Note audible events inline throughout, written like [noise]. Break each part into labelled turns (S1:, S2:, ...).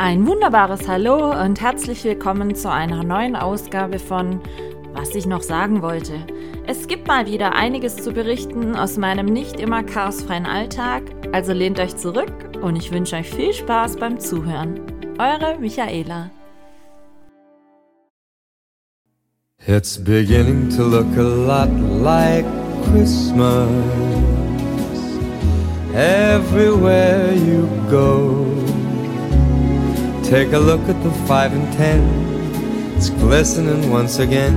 S1: Ein wunderbares Hallo und herzlich willkommen zu einer neuen Ausgabe von Was ich noch sagen wollte. Es gibt mal wieder einiges zu berichten aus meinem nicht immer chaosfreien Alltag, also lehnt euch zurück und ich wünsche euch viel Spaß beim Zuhören. Eure Michaela.
S2: It's beginning to look a lot like Christmas everywhere you go. Take a look at the five and ten, it's glistening once again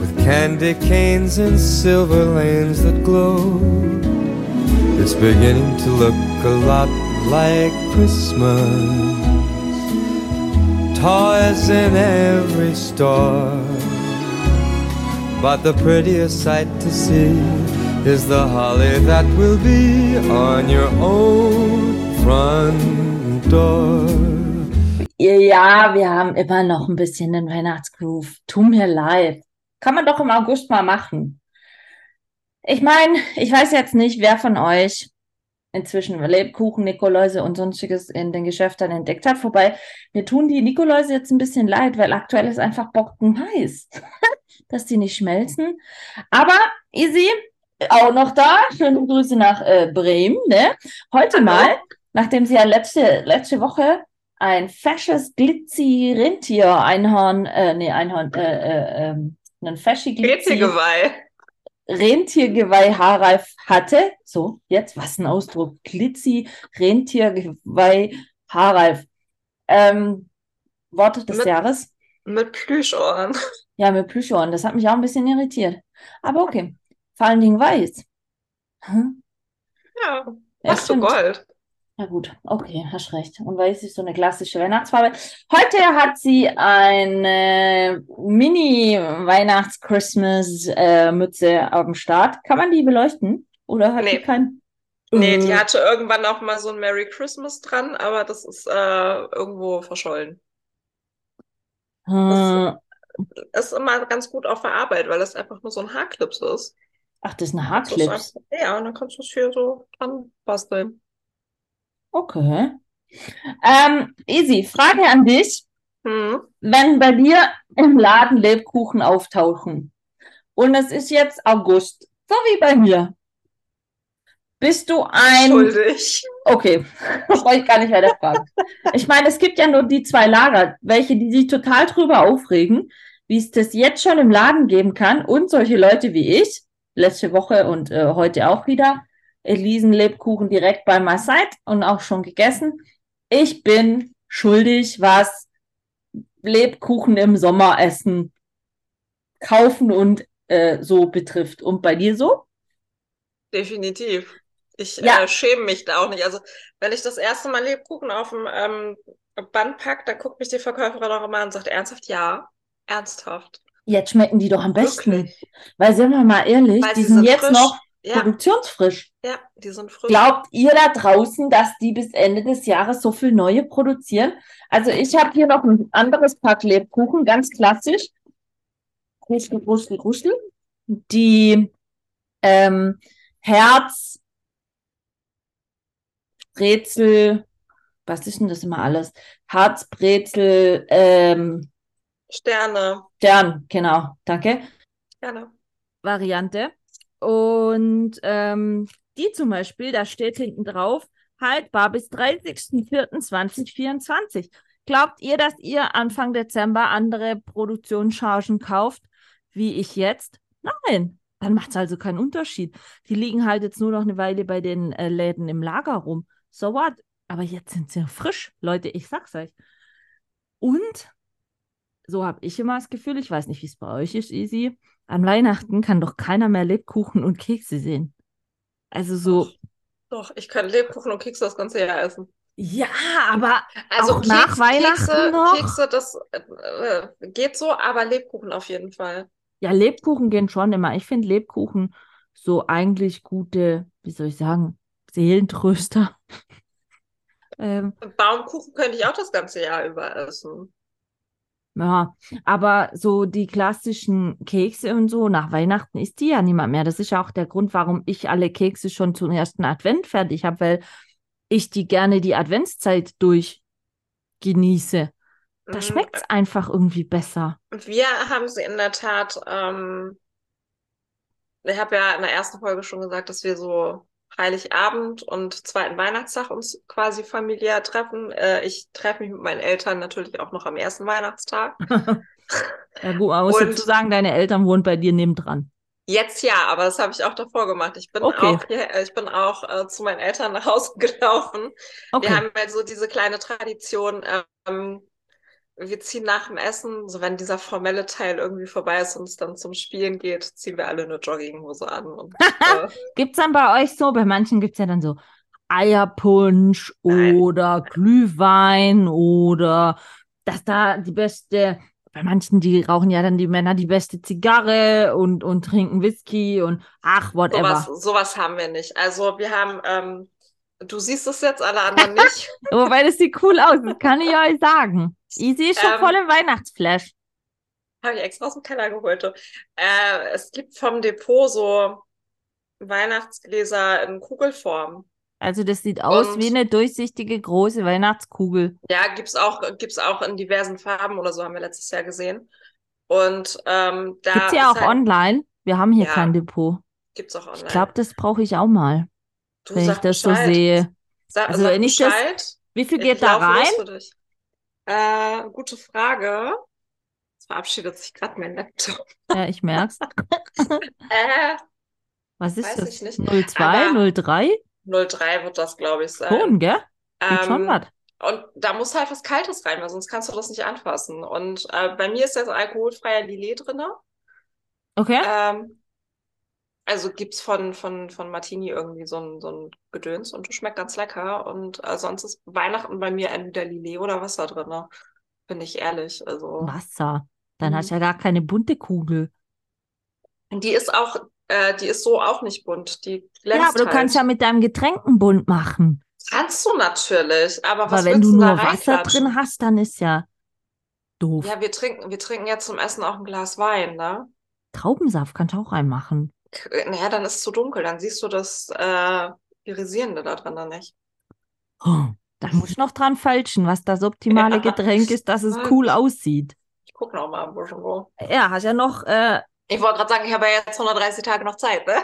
S2: with candy canes and silver lanes that glow. It's beginning to look a lot like Christmas. Toys in every store. But the prettiest sight to see is the holly that will be on your own front door.
S1: Ja, wir haben immer noch ein bisschen den Weihnachtsgroove. Tu mir leid. Kann man doch im August mal machen. Ich meine, ich weiß jetzt nicht, wer von euch inzwischen Lebkuchen, Nikoläuse und sonstiges in den Geschäften entdeckt hat. Wobei, mir tun die Nikoläuse jetzt ein bisschen leid, weil aktuell ist einfach Bocken heiß. [laughs] dass die nicht schmelzen. Aber Easy, auch noch da. Schöne Grüße nach äh, Bremen. Ne? Heute mal, nachdem sie ja letzte, letzte Woche ein fesches Glitzy Rentier Einhorn, äh, nee, Einhorn, äh, äh, ähm, ein feschi Glitzy
S3: Rentiergeweih.
S1: Rentiergeweih Haarreif hatte. So, jetzt, was ein Ausdruck. Glitzy Rentiergeweih Haarreif. Ähm, Wort des
S3: mit,
S1: Jahres.
S3: Mit Plüschohren. [laughs]
S1: Ja, mit Plüschohren. Das hat mich auch ein bisschen irritiert. Aber okay. Vor allen Dingen weiß.
S3: Hm? Ja, hast du Gold.
S1: Ja gut, okay, hast recht. Und weiß ist so eine klassische Weihnachtsfarbe. Heute hat sie eine Mini-Weihnachts-Christmas-Mütze äh, auf dem Start. Kann man die beleuchten? Oder hat nee. die kein...
S3: Nee, die äh. hatte irgendwann auch mal so ein Merry Christmas dran, aber das ist äh, irgendwo verschollen. Hm. Das ist immer ganz gut auf der Arbeit, weil das einfach nur so ein Haarclips ist.
S1: Ach, das ist ein Haarclips?
S3: Ja, und dann kannst du es hier so dran basteln.
S1: Okay. Ähm, easy, Frage an dich. Hm. Wenn bei dir im Laden Lebkuchen auftauchen und es ist jetzt August, so wie bei mir, bist du ein.
S3: Schuldig.
S1: Okay, [laughs] brauche ich gar nicht weiter fragen. Ich meine, es gibt ja nur die zwei Lager, welche, die sich total drüber aufregen, wie es das jetzt schon im Laden geben kann und solche Leute wie ich, letzte Woche und äh, heute auch wieder, Elisen Lebkuchen direkt bei My Side und auch schon gegessen. Ich bin schuldig, was Lebkuchen im Sommer essen, kaufen und äh, so betrifft. Und bei dir so?
S3: Definitiv. Ich ja. äh, schäme mich da auch nicht. Also, wenn ich das erste Mal Lebkuchen auf dem ähm, Band packe, dann guckt mich die Verkäuferin auch immer an und sagt, ernsthaft, ja, ernsthaft.
S1: Jetzt schmecken die doch am besten. Wirklich? Weil, sind wir mal ehrlich, Weil die sind, sind jetzt frisch. noch ja. produktionsfrisch.
S3: Ja, die sind frisch.
S1: Glaubt ihr da draußen, dass die bis Ende des Jahres so viel neue produzieren? Also ich habe hier noch ein anderes Pack Lebkuchen, ganz klassisch. Ruschel, Ruschel, Ruschel. Die ähm, Herz, Brezel, was ist denn das immer alles? Herzbrezel, ähm,
S3: Sterne.
S1: Stern, genau, danke.
S3: Sterne.
S1: Variante. Und ähm, die zum Beispiel, da steht hinten drauf, haltbar bis 30.04.2024. Glaubt ihr, dass ihr Anfang Dezember andere Produktionschargen kauft, wie ich jetzt? Nein. Dann macht es also keinen Unterschied. Die liegen halt jetzt nur noch eine Weile bei den äh, Läden im Lager rum. So what? Aber jetzt sind sie frisch, Leute, ich sag's euch. Und so habe ich immer das Gefühl, ich weiß nicht, wie es bei euch ist, Easy. An Weihnachten kann doch keiner mehr Lebkuchen und Kekse sehen. Also so.
S3: Doch, ich kann Lebkuchen und Kekse das ganze Jahr essen.
S1: Ja, aber also auch nach Weihnachten
S3: Kekse,
S1: noch.
S3: Kekse, das äh, geht so, aber Lebkuchen auf jeden Fall.
S1: Ja, Lebkuchen gehen schon immer. Ich finde Lebkuchen so eigentlich gute, wie soll ich sagen, Seelentröster. [laughs]
S3: ähm, Baumkuchen könnte ich auch das ganze Jahr über essen.
S1: Ja, aber so die klassischen Kekse und so, nach Weihnachten isst die ja niemand mehr. Das ist ja auch der Grund, warum ich alle Kekse schon zum ersten Advent fertig habe, weil ich die gerne die Adventszeit durch genieße. Da
S3: Mm,
S1: schmeckt es einfach irgendwie besser.
S3: Wir haben sie in der Tat, ähm, ich habe ja in der ersten Folge schon gesagt, dass wir so Heiligabend und zweiten Weihnachtstag uns quasi familiär treffen. Äh, ich treffe mich mit meinen Eltern natürlich auch noch am ersten Weihnachtstag. [laughs]
S1: Ja, gut, man muss
S3: Und-
S1: dazu sagen, deine Eltern wohnen bei dir nebendran.
S3: Jetzt ja, aber das habe ich auch davor gemacht. Ich bin
S1: Okay.
S3: auch, hier, ich bin auch äh, zu meinen Eltern nach Hause [laughs] gelaufen.
S1: Okay.
S3: Wir haben halt so diese kleine Tradition, ähm, wir ziehen nach dem Essen, so wenn dieser formelle Teil irgendwie vorbei ist und es dann zum Spielen geht, ziehen wir alle eine Jogginghose an. Und, [laughs] äh,
S1: Gibt's dann bei euch so? Bei manchen gibt's ja dann so Eierpunsch
S3: Nein.
S1: oder Glühwein oder dass da die beste, bei manchen, die rauchen ja dann die Männer die beste Zigarre und, und trinken Whisky und ach, whatever.
S3: sowas, sowas haben wir nicht. Also wir haben, ähm, du siehst es jetzt, alle anderen nicht. [laughs]
S1: Wobei das sieht cool aus, das kann ich euch sagen. Easy ist schon
S3: Ähm,
S1: voll im Weihnachtsflash.
S3: Habe ich extra aus dem Keller geholt. Äh, es gibt vom Depot so Weihnachtsgläser in Kugelform.
S1: Also das sieht aus
S3: und-
S1: wie eine durchsichtige große Weihnachtskugel.
S3: Ja, gibt's auch, gibt's auch in diversen Farben oder so, haben wir letztes Jahr gesehen. Und ähm, da
S1: Gibt's ja auch
S3: halt,
S1: online. Wir haben hier
S3: Ja,
S1: kein Depot.
S3: gibt's auch online.
S1: Ich glaube, das brauche ich auch mal,
S3: du
S1: wenn ich das so
S3: Bescheid.
S1: sehe.
S3: Sag,
S1: Also
S3: sag
S1: ich das-. Wie viel
S3: Ich
S1: geht da
S3: laufe los
S1: rein?
S3: Äh, gute Frage. Jetzt verabschiedet sich gerade mein Laptop.
S1: Ja, ich merk's. [laughs]
S3: Äh,
S1: Was ist
S3: Weiß
S1: das?
S3: ich nicht.
S1: 02,
S3: Aber-
S1: 03?
S3: 03 wird das, glaube ich, sein.
S1: Schon, gell? Schon
S3: Ähm,
S1: was.
S3: Und da muss halt was Kaltes rein, weil sonst kannst du das nicht anfassen. Und äh, bei mir ist jetzt alkoholfreier Lillet drin.
S1: Okay.
S3: Ähm, also gibt's von, von, von Martini irgendwie so ein, so ein Gedöns und schmeckt ganz lecker. Und äh, sonst ist Weihnachten bei mir entweder Lillet oder Wasser drin. Bin ich ehrlich. Also
S1: Wasser. Dann
S3: Mhm.
S1: hast du ja gar keine bunte Kugel.
S3: die ist auch, äh, die ist so auch nicht bunt. Die
S1: Ja, aber du
S3: halt.
S1: kannst ja mit deinem Getränken bunt machen.
S3: Kannst du natürlich, aber was
S1: Aber wenn
S3: willst
S1: du nur Wasser drin hast, dann ist ja doof.
S3: Ja, wir trinken, wir trinken ja zum Essen auch ein Glas Wein, ne?
S1: Traubensaft kannst du auch reinmachen.
S3: K- Naja, dann ist es zu dunkel, dann siehst du das äh, Irisierende da drin dann nicht.
S1: Oh, da muss ich noch dran fälschen, was das optimale
S3: Ja.
S1: Getränk ist, dass es
S3: Ja.
S1: cool aussieht.
S3: Ich guck noch mal ein bisschen wo.
S1: Ja, hast ja noch, äh,
S3: Ich wollte gerade sagen, ich habe ja jetzt 130 Tage noch Zeit, ne?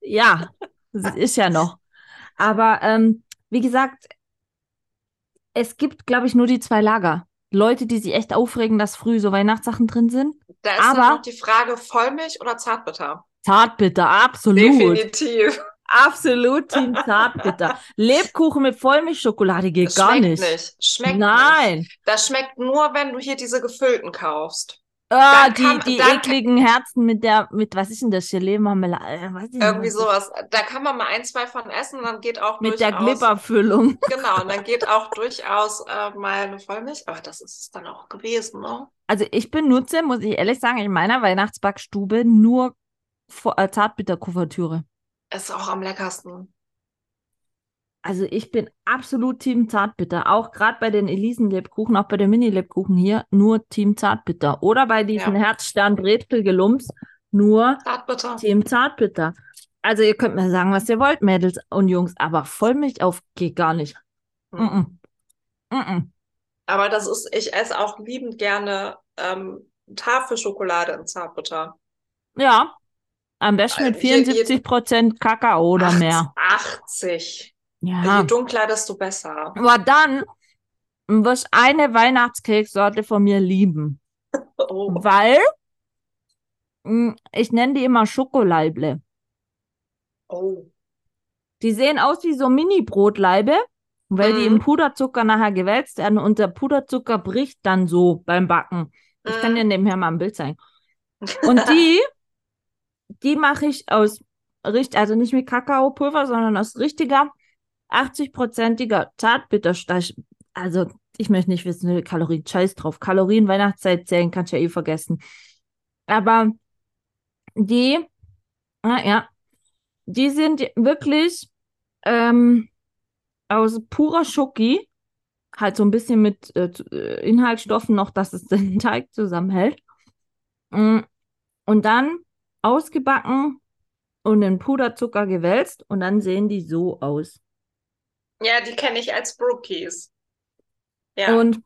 S1: ja, das ist ja noch. Aber ähm, wie gesagt, es gibt, glaube ich, nur die zwei Lager. Leute, die sich echt aufregen, dass früh so Weihnachtssachen drin sind.
S3: Da ist
S1: Aber-
S3: die Frage, Vollmilch oder Zartbitter?
S1: Zartbitter, absolut.
S3: Definitiv.
S1: Absolut Team [laughs] Zartbitter. Lebkuchen mit Vollmilchschokolade geht
S3: Das
S1: gar
S3: schmeckt
S1: nicht.
S3: nicht. Schmeckt nicht.
S1: Nein.
S3: Das schmeckt nur, wenn du hier diese gefüllten kaufst.
S1: Ah, die,
S3: kann-
S1: die ekligen Herzen mit der, mit, was ist denn das? Gelee, Marmelade, äh, nicht,
S3: Irgendwie
S1: was
S3: sowas. Da kann man mal ein, zwei von essen und dann geht auch
S1: Mit der
S3: durchaus.
S1: Glibberfüllung. [laughs]
S3: Genau, und dann geht auch durchaus äh, mal eine Vollmilch. Aber das ist es dann auch gewesen, ne?
S1: Also ich benutze, muss ich ehrlich sagen, in meiner Weihnachtsbackstube nur äh, Zartbitterkuvertüre.
S3: Ist auch am leckersten.
S1: Also ich bin absolut Team Zartbitter. Auch gerade bei den Elisenlebkuchen, auch bei den Mini-Lebkuchen hier, nur Team Zartbitter. Oder bei diesen
S3: Ja.
S1: Herzstern Brezelgelumps, nur
S3: Zartbitter.
S1: Team Zartbitter. Also ihr könnt mir sagen, was ihr wollt, Mädels und Jungs, aber Vollmilch auf geht gar nicht.
S3: Hm.
S1: Mm -mm. Mm
S3: Aber das ist, ich esse auch liebend gerne ähm, Tafelschokolade in Zartbitter.
S1: Ja, am besten mit
S3: Äh, je- je-
S1: 74% Kakao oder
S3: Acht-
S1: mehr.
S3: 80.
S1: Ja.
S3: Je dunkler, desto besser.
S1: Aber dann wirst eine Weihnachtskekssorte von mir lieben. [laughs]
S3: Oh.
S1: Weil mh, ich nenne die immer Schokoleible.
S3: oh.
S1: Die sehen aus wie so Mini-Brotleibe, weil die
S3: Mhm.
S1: im Puderzucker nachher gewälzt werden und der Puderzucker bricht dann so beim Backen. Ich kann
S3: Mm.
S1: dir nebenher mal ein Bild zeigen. Und die, [laughs] die mache ich aus, also nicht mit Kakaopulver, sondern aus richtiger 80-prozentiger Zartbittersteich. Also, ich möchte nicht wissen, Kalorien, scheiß drauf. Kalorien, Weihnachtszeit zählen, kannst du ja eh vergessen. Aber die, ah, ja, die sind wirklich ähm, aus purer Schoki, halt so ein bisschen mit äh, äh, Inhaltsstoffen noch, dass es [laughs] den Teig zusammenhält. Mm, Und dann ausgebacken und in Puderzucker gewälzt und dann sehen die so aus.
S3: Ja, die kenne ich als Brookies. Ja.
S1: Und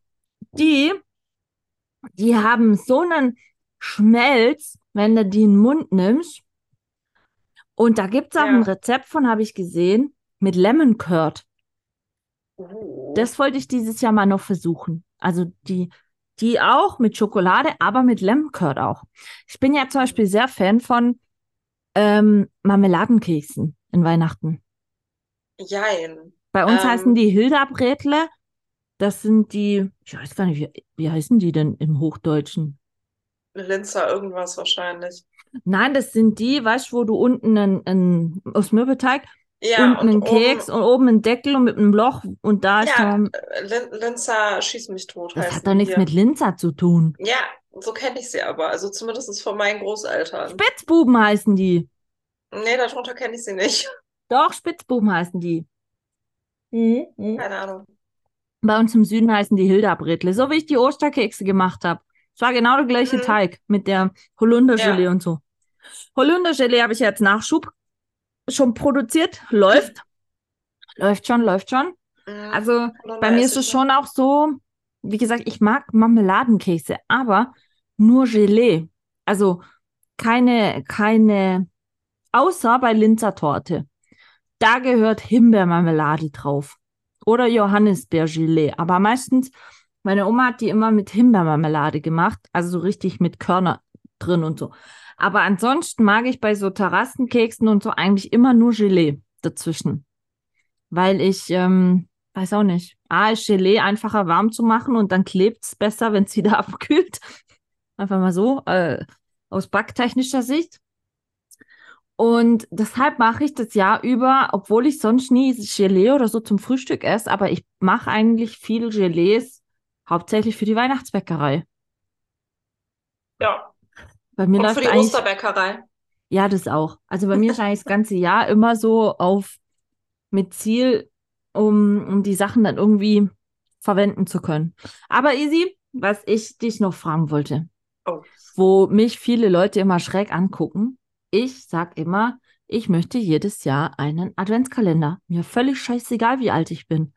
S1: die, die haben so einen Schmelz, wenn du die in den Mund nimmst. Und da gibt es auch
S3: Ja.
S1: ein Rezept von, habe ich gesehen, mit Lemon Curd.
S3: Uh.
S1: Das wollte ich dieses Jahr mal noch versuchen. Also die, die auch mit Schokolade, aber mit Lemon Curd auch. Ich bin ja zum Beispiel sehr Fan von ähm, Marmeladenkeksen in Weihnachten.
S3: Jein.
S1: Bei uns
S3: Ähm.
S1: heißen die Hilda-Bretle. Das sind die, ich weiß gar nicht, wie, wie heißen die denn im Hochdeutschen?
S3: Linzer irgendwas wahrscheinlich.
S1: Nein, das sind die, weißt du, wo du unten einen, einen, aus Mürbeteig,
S3: Ja,
S1: unten einen Keks
S3: oben,
S1: und oben einen Deckel und mit einem Loch und da ist
S3: ja, Lin Linzer schieß mich tot
S1: das hat doch nichts
S3: hier.
S1: mit Linzer zu tun.
S3: Ja, so kenne ich sie aber. Also zumindest von meinen Großeltern.
S1: Spitzbuben heißen die.
S3: Nee, darunter kenne ich sie nicht.
S1: Doch, Spitzbuben heißen die. Mhm. mhm.
S3: Keine Ahnung.
S1: Bei uns im Süden heißen die Hilda-Bretle, so wie ich die Osterkekse gemacht habe. Es war genau der gleiche
S3: Mhm.
S1: Teig mit der Holundergelee
S3: Ja.
S1: und so. Holundergelee habe ich jetzt Nachschub schon produziert. Läuft. läuft schon, läuft schon.
S3: Mhm.
S1: Also bei mir ist es schon auch so, wie gesagt, ich mag Marmeladenkekse, aber nur Gelee. Also keine, keine, außer bei Linzer Torte. Da gehört Himbeermarmelade drauf. Oder Johannisbeergelee. Aber meistens, meine Oma hat die immer mit Himbeermarmelade gemacht. Also so richtig mit Körner drin und so. Aber ansonsten mag ich bei so Terrassenkeksen und so eigentlich immer nur Gelee dazwischen. Weil ich, ähm, weiß auch nicht. A, ist Gelee einfacher warm zu machen und dann klebt es besser, wenn es wieder [laughs] abkühlt. Einfach mal so, äh, aus backtechnischer Sicht. Und deshalb mache ich das Jahr über, obwohl ich sonst nie Gelee oder so zum Frühstück esse, aber ich mache eigentlich viel Gelees hauptsächlich für die Weihnachtsbäckerei.
S3: Ja.
S1: Bei mir
S3: Und für die Osterbäckerei.
S1: ja, das auch. Also bei mir ist eigentlich das ganze Jahr immer so auf mit Ziel, um, um die Sachen dann irgendwie verwenden zu können. Aber Easy, was ich dich noch fragen wollte,
S3: Oh.
S1: wo mich viele Leute immer schräg angucken, ich sag immer, ich möchte jedes Jahr einen Adventskalender. Mir völlig scheißegal, wie alt ich bin.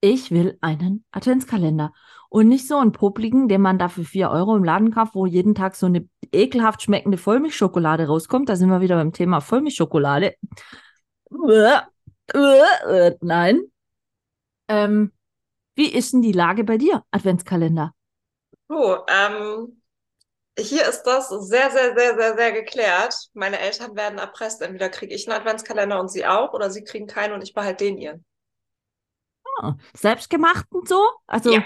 S1: Ich will einen Adventskalender. Und nicht so einen popligen, den man da für 4 Euro im Laden kauft, wo jeden Tag so eine ekelhaft schmeckende Vollmilchschokolade rauskommt. Da sind wir wieder beim Thema Vollmilchschokolade. Nein. Ähm, wie ist denn die Lage bei dir, Adventskalender?
S3: So, ähm, hier ist das sehr, sehr, sehr, sehr, sehr geklärt. Meine Eltern werden erpresst. Entweder kriege ich einen Adventskalender und sie auch, oder sie kriegen keinen und ich behalte den ihren.
S1: Ah, selbstgemacht und so? Also
S3: Ja.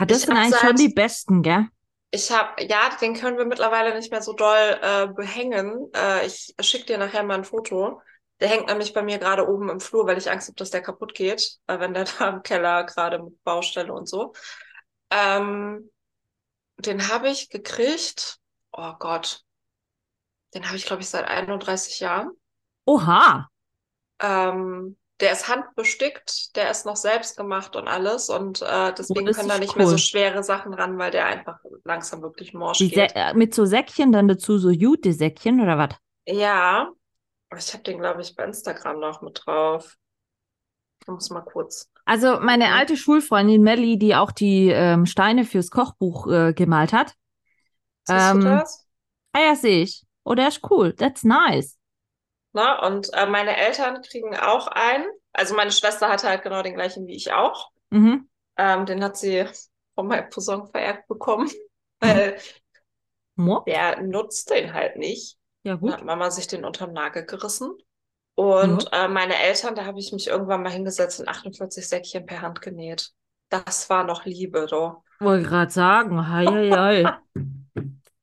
S1: Hat das
S3: Ich
S1: sind eigentlich schon
S3: seit-
S1: die besten, gell?
S3: Ich habe, ja, den können wir mittlerweile nicht mehr so doll äh, behängen. Äh, ich schicke dir nachher mal ein Foto. Der hängt nämlich bei mir gerade oben im Flur, weil ich Angst habe, dass der kaputt geht, äh, wenn der [laughs] da im Keller gerade mit Baustelle und so. Ähm, den habe ich gekriegt. Oh Gott. Den habe ich, glaube ich, seit 31 Jahren.
S1: Oha.
S3: Ähm, der ist handbestickt, der ist noch selbst gemacht und alles. Und äh, deswegen
S1: das
S3: können da nicht mehr so
S1: cool.
S3: schwere Sachen ran, weil der einfach langsam wirklich morsch
S1: Die
S3: geht.
S1: Sä äh, mit so Säckchen dann dazu, so Jute-Säckchen oder was?
S3: Ja, ich habe den, glaube ich, bei Instagram noch mit drauf. Ich muss mal kurz.
S1: Also meine alte Schulfreundin Melli, die auch die ähm, Steine fürs Kochbuch äh, gemalt hat.
S3: Siehst
S1: Ähm,
S3: du das?
S1: Ah ja, sehe ich. Oh, der ist cool. That's nice.
S3: Na, und äh, meine Eltern kriegen auch einen. Also meine Schwester hatte halt genau den gleichen wie ich auch.
S1: Mhm.
S3: Ähm, den hat sie [laughs] von meinem Cousin vererbt bekommen, weil
S1: Mo?
S3: der nutzt den halt nicht.
S1: Ja, gut.
S3: hat Mama sich den unterm Nagel gerissen. Und äh, meine Eltern, da habe ich mich irgendwann mal hingesetzt und 48 Säckchen per Hand genäht. Das war noch Liebe, doch.
S1: Wollte gerade sagen. Hei, hei, hei. [laughs]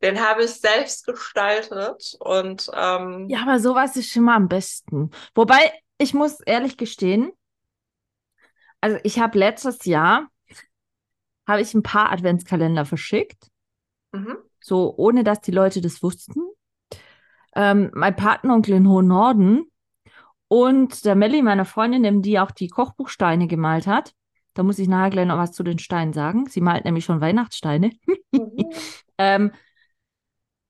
S3: Den habe ich selbst gestaltet und ähm,
S1: Ja, aber sowas ist schon mal am besten. Wobei, ich muss ehrlich gestehen, also ich habe letztes Jahr, habe ich ein paar Adventskalender verschickt,
S3: mhm.
S1: so ohne dass die Leute das wussten. Ähm, mein Patenonkel in Hohen Norden und der Melli, meine Freundin, dem die auch die Kochbuchsteine gemalt hat. Da muss ich nachher gleich noch was zu den Steinen sagen. Sie malt nämlich schon Weihnachtssteine.
S3: Mhm. [laughs]
S1: Ähm,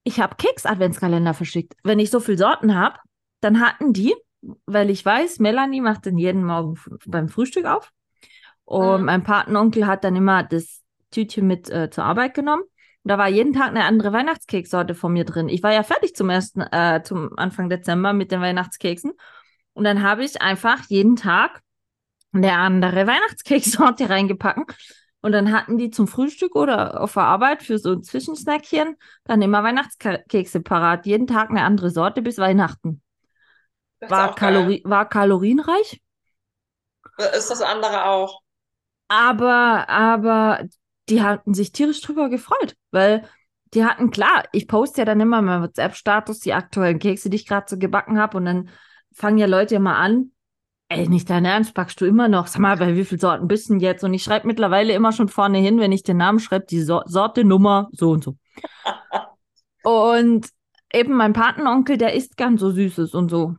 S1: ich habe Keks-Adventskalender verschickt. Wenn ich so viele Sorten habe, dann hatten die, weil ich weiß, Melanie macht den jeden Morgen beim Frühstück auf. Und
S3: Mhm.
S1: mein Patenonkel hat dann immer das Tütchen mit äh, zur Arbeit genommen. Und da war jeden Tag eine andere Weihnachtskekssorte von mir drin. Ich war ja fertig zum ersten, äh, zum Anfang Dezember mit den Weihnachtskeksen. Und dann habe ich einfach jeden Tag eine andere Weihnachtskekssorte [laughs] reingepackt. Und dann hatten die zum Frühstück oder auf der Arbeit für so ein Zwischensnackchen dann immer Weihnachtskekse parat. Jeden Tag eine andere Sorte bis Weihnachten. War, Kalori war kalorienreich.
S3: Ist das andere auch.
S1: Aber, aber die hatten sich tierisch drüber gefreut, weil die hatten, klar, ich poste ja dann immer meinen WhatsApp-Status, die aktuellen Kekse, die ich gerade so gebacken habe und dann fangen ja Leute immer an, ey, nicht dein Ernst, backst du immer noch? Sag mal, bei wie vielen Sorten bist du denn jetzt? Und ich schreibe mittlerweile immer schon vorne hin, wenn ich den Namen schreibe, die so Sorte, Nummer, so und so. [laughs] und eben mein Patenonkel, der isst gern so Süßes und so.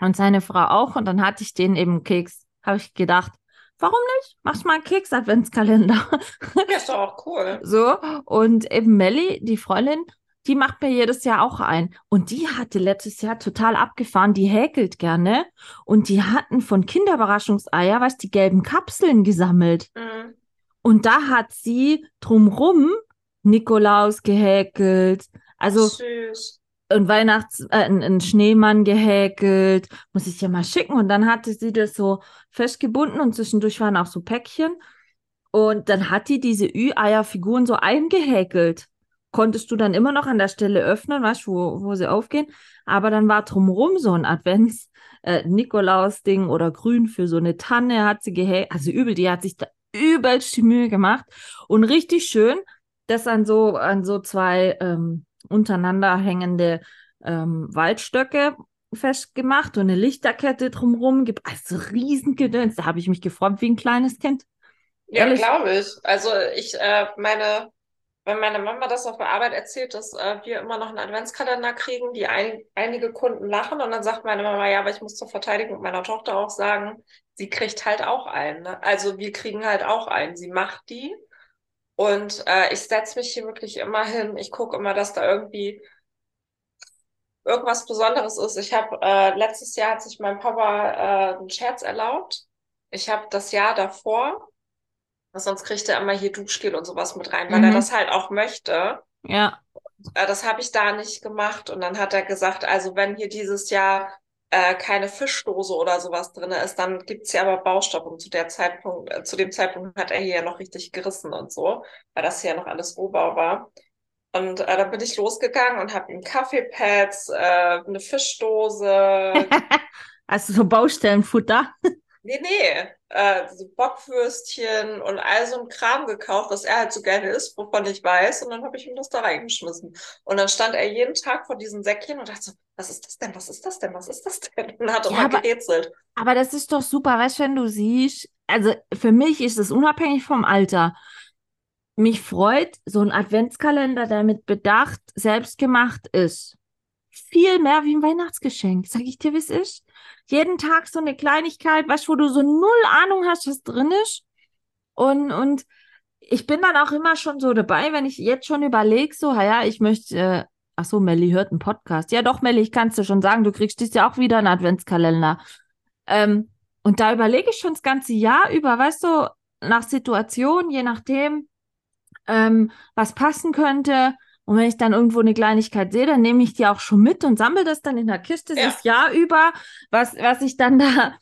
S1: Und seine Frau auch. Und dann hatte ich den eben Keks, habe ich gedacht, warum nicht? Machst mal einen Keks-Adventskalender.
S3: Ja, ist doch auch cool. [laughs]
S1: So, und eben Melli, die Freundin, die macht mir jedes Jahr auch ein. Und die hatte letztes Jahr total abgefahren, die häkelt gerne. Und die hatten von Kinderüberraschungseier, was die gelben Kapseln gesammelt. Mhm. Und da hat sie drumrum Nikolaus gehäkelt. Also Süß. ein Weihnachts-, äh, ein Schneemann gehäkelt. Muss ich ja mal schicken. Und dann hatte sie das so festgebunden und zwischendurch waren auch so Päckchen. Und dann hat die diese Ü-Eier-Figuren so eingehäkelt konntest du dann immer noch an der Stelle öffnen, weißt wo, wo sie aufgehen. Aber dann war drumherum so ein Advents- äh, oder grün für so eine Tanne hat sie gehält. Also übel, die hat sich da übelst die Mühe gemacht. Und richtig schön, das an so, an so zwei ähm, untereinander hängende ähm, Waldstöcke festgemacht und eine Lichterkette drumherum gibt. Also Riesengedöns. Da habe ich mich gefreut wie ein kleines Kind.
S3: Ja, glaube ich. Also ich äh, meine wenn meine Mama das auf der Arbeit erzählt, dass äh, wir immer noch einen Adventskalender kriegen, die ein, einige Kunden lachen und dann sagt meine Mama, ja, aber ich muss zur Verteidigung meiner Tochter auch sagen, sie kriegt halt auch einen. Ne? Also wir kriegen halt auch einen. Sie macht die und äh, ich setze mich hier wirklich immer hin. Ich gucke immer, dass da irgendwie irgendwas Besonderes ist. Ich habe äh, letztes Jahr hat sich mein Papa äh, einen Scherz erlaubt. Ich habe das Jahr davor Sonst kriegt er immer hier Duschgel und sowas mit rein, weil mhm. er das halt auch möchte.
S1: Ja.
S3: Äh, das habe ich da nicht gemacht. Und dann hat er gesagt, also wenn hier dieses Jahr äh, keine Fischdose oder sowas drin ist, dann gibt's hier aber Baustopp. Und zu der Zeitpunkt, äh, zu dem Zeitpunkt hat er hier ja noch richtig gerissen und so, weil das hier ja noch alles Rohbau war. Und äh, dann bin ich losgegangen und habe ihm Kaffeepads, äh, eine Fischdose. [laughs]
S1: also so Baustellenfutter.
S3: Nee, nee, äh, so Bockwürstchen und all so ein Kram gekauft, was er halt so gerne isst, wovon ich weiß. Und dann habe ich ihm das da reingeschmissen. Und dann stand er jeden Tag vor diesen Säckchen und dachte so, was ist das denn, was ist das denn, was ist das denn? [laughs] Und hat ja, immer aber, gerätselt.
S1: Aber das ist doch super, weißt du, wenn du siehst, also für mich ist es unabhängig vom Alter. Mich freut so ein Adventskalender, der mit Bedacht selbst gemacht ist. Viel mehr wie ein Weihnachtsgeschenk. Sag ich dir, wie es ist? Jeden Tag so eine Kleinigkeit, weißt wo du so null Ahnung hast, was drin ist. Und, und ich bin dann auch immer schon so dabei, wenn ich jetzt schon überlege, so, ja, ich möchte, äh, ach so, Melli hört einen Podcast. Ja, doch, Melli, ich kann es dir schon sagen, du kriegst dies ja auch wieder einen Adventskalender. Ähm, und da überlege ich schon das ganze Jahr über, weißt du, nach Situation, je nachdem, ähm, was passen könnte. Und wenn ich dann irgendwo eine Kleinigkeit sehe, dann nehme ich die auch schon mit und sammle das dann in der Kiste ja. das Jahr über, was, was ich dann da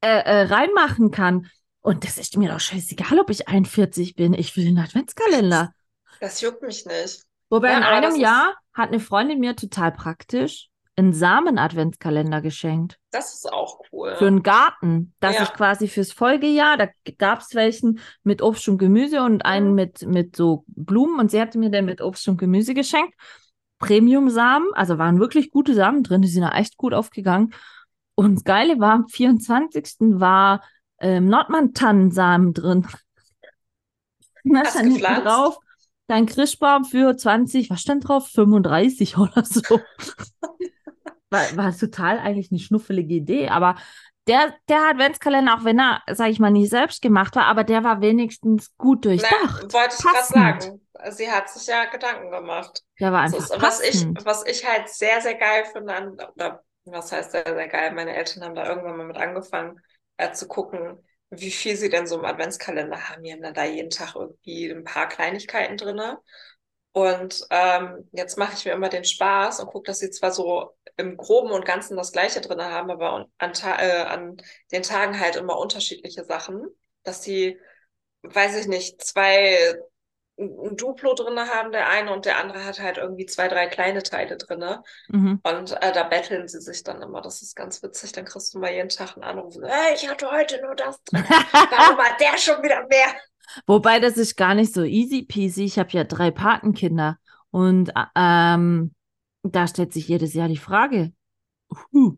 S1: äh, äh, reinmachen kann. Und das ist mir doch scheißegal, ob ich 41 bin. Ich will einen Adventskalender.
S3: Das juckt mich nicht.
S1: Wobei ja, in einem Jahr hat eine Freundin mir total praktisch einen Samen-Adventskalender geschenkt.
S3: Das ist auch cool.
S1: Für einen Garten, dass ja. ich quasi fürs Folgejahr, da gab es welchen mit Obst und Gemüse und einen mhm. mit, mit so Blumen und sie hatte mir den mit Obst und Gemüse geschenkt. Premium-Samen, also waren wirklich gute Samen drin, die sind da echt gut aufgegangen. Und das Geile war, am 24. war ähm, Nordmann-Tannensamen drin. [laughs]
S3: Hast dann drauf
S1: dein Christbaum für 20, was stand drauf? 35 oder so. [laughs] war, war total eigentlich eine schnuffelige Idee, aber der, der Adventskalender, auch wenn er, sag ich mal, nicht selbst gemacht war, aber der war wenigstens gut durchdacht.
S3: Na, wollte ich gerade sagen. Sie hat sich ja Gedanken gemacht.
S1: Der war einfach ist,
S3: was ich, was ich halt sehr, sehr geil finde, oder was heißt sehr, sehr geil, meine Eltern haben da irgendwann mal mit angefangen äh, zu gucken, wie viel sie denn so im Adventskalender haben. Die haben dann da jeden Tag irgendwie ein paar Kleinigkeiten drin. Und ähm, jetzt mache ich mir immer den Spaß und gucke, dass sie zwar so im Groben und Ganzen das Gleiche drin haben, aber an, äh, an den Tagen halt immer unterschiedliche Sachen. Dass sie, weiß ich nicht, zwei ein Duplo drin haben, der eine, und der andere hat halt irgendwie zwei, drei kleine Teile drin. Mhm. Und äh, da betteln sie sich dann immer. Das ist ganz witzig. Dann kriegst du mal jeden Tag einen Anruf. Hey, ich hatte heute nur das drin. [laughs] Warum hat der schon wieder mehr?
S1: Wobei, das ist gar nicht so easy peasy. Ich habe ja drei Patenkinder. Und äh, ähm, da stellt sich jedes Jahr die Frage. Uh,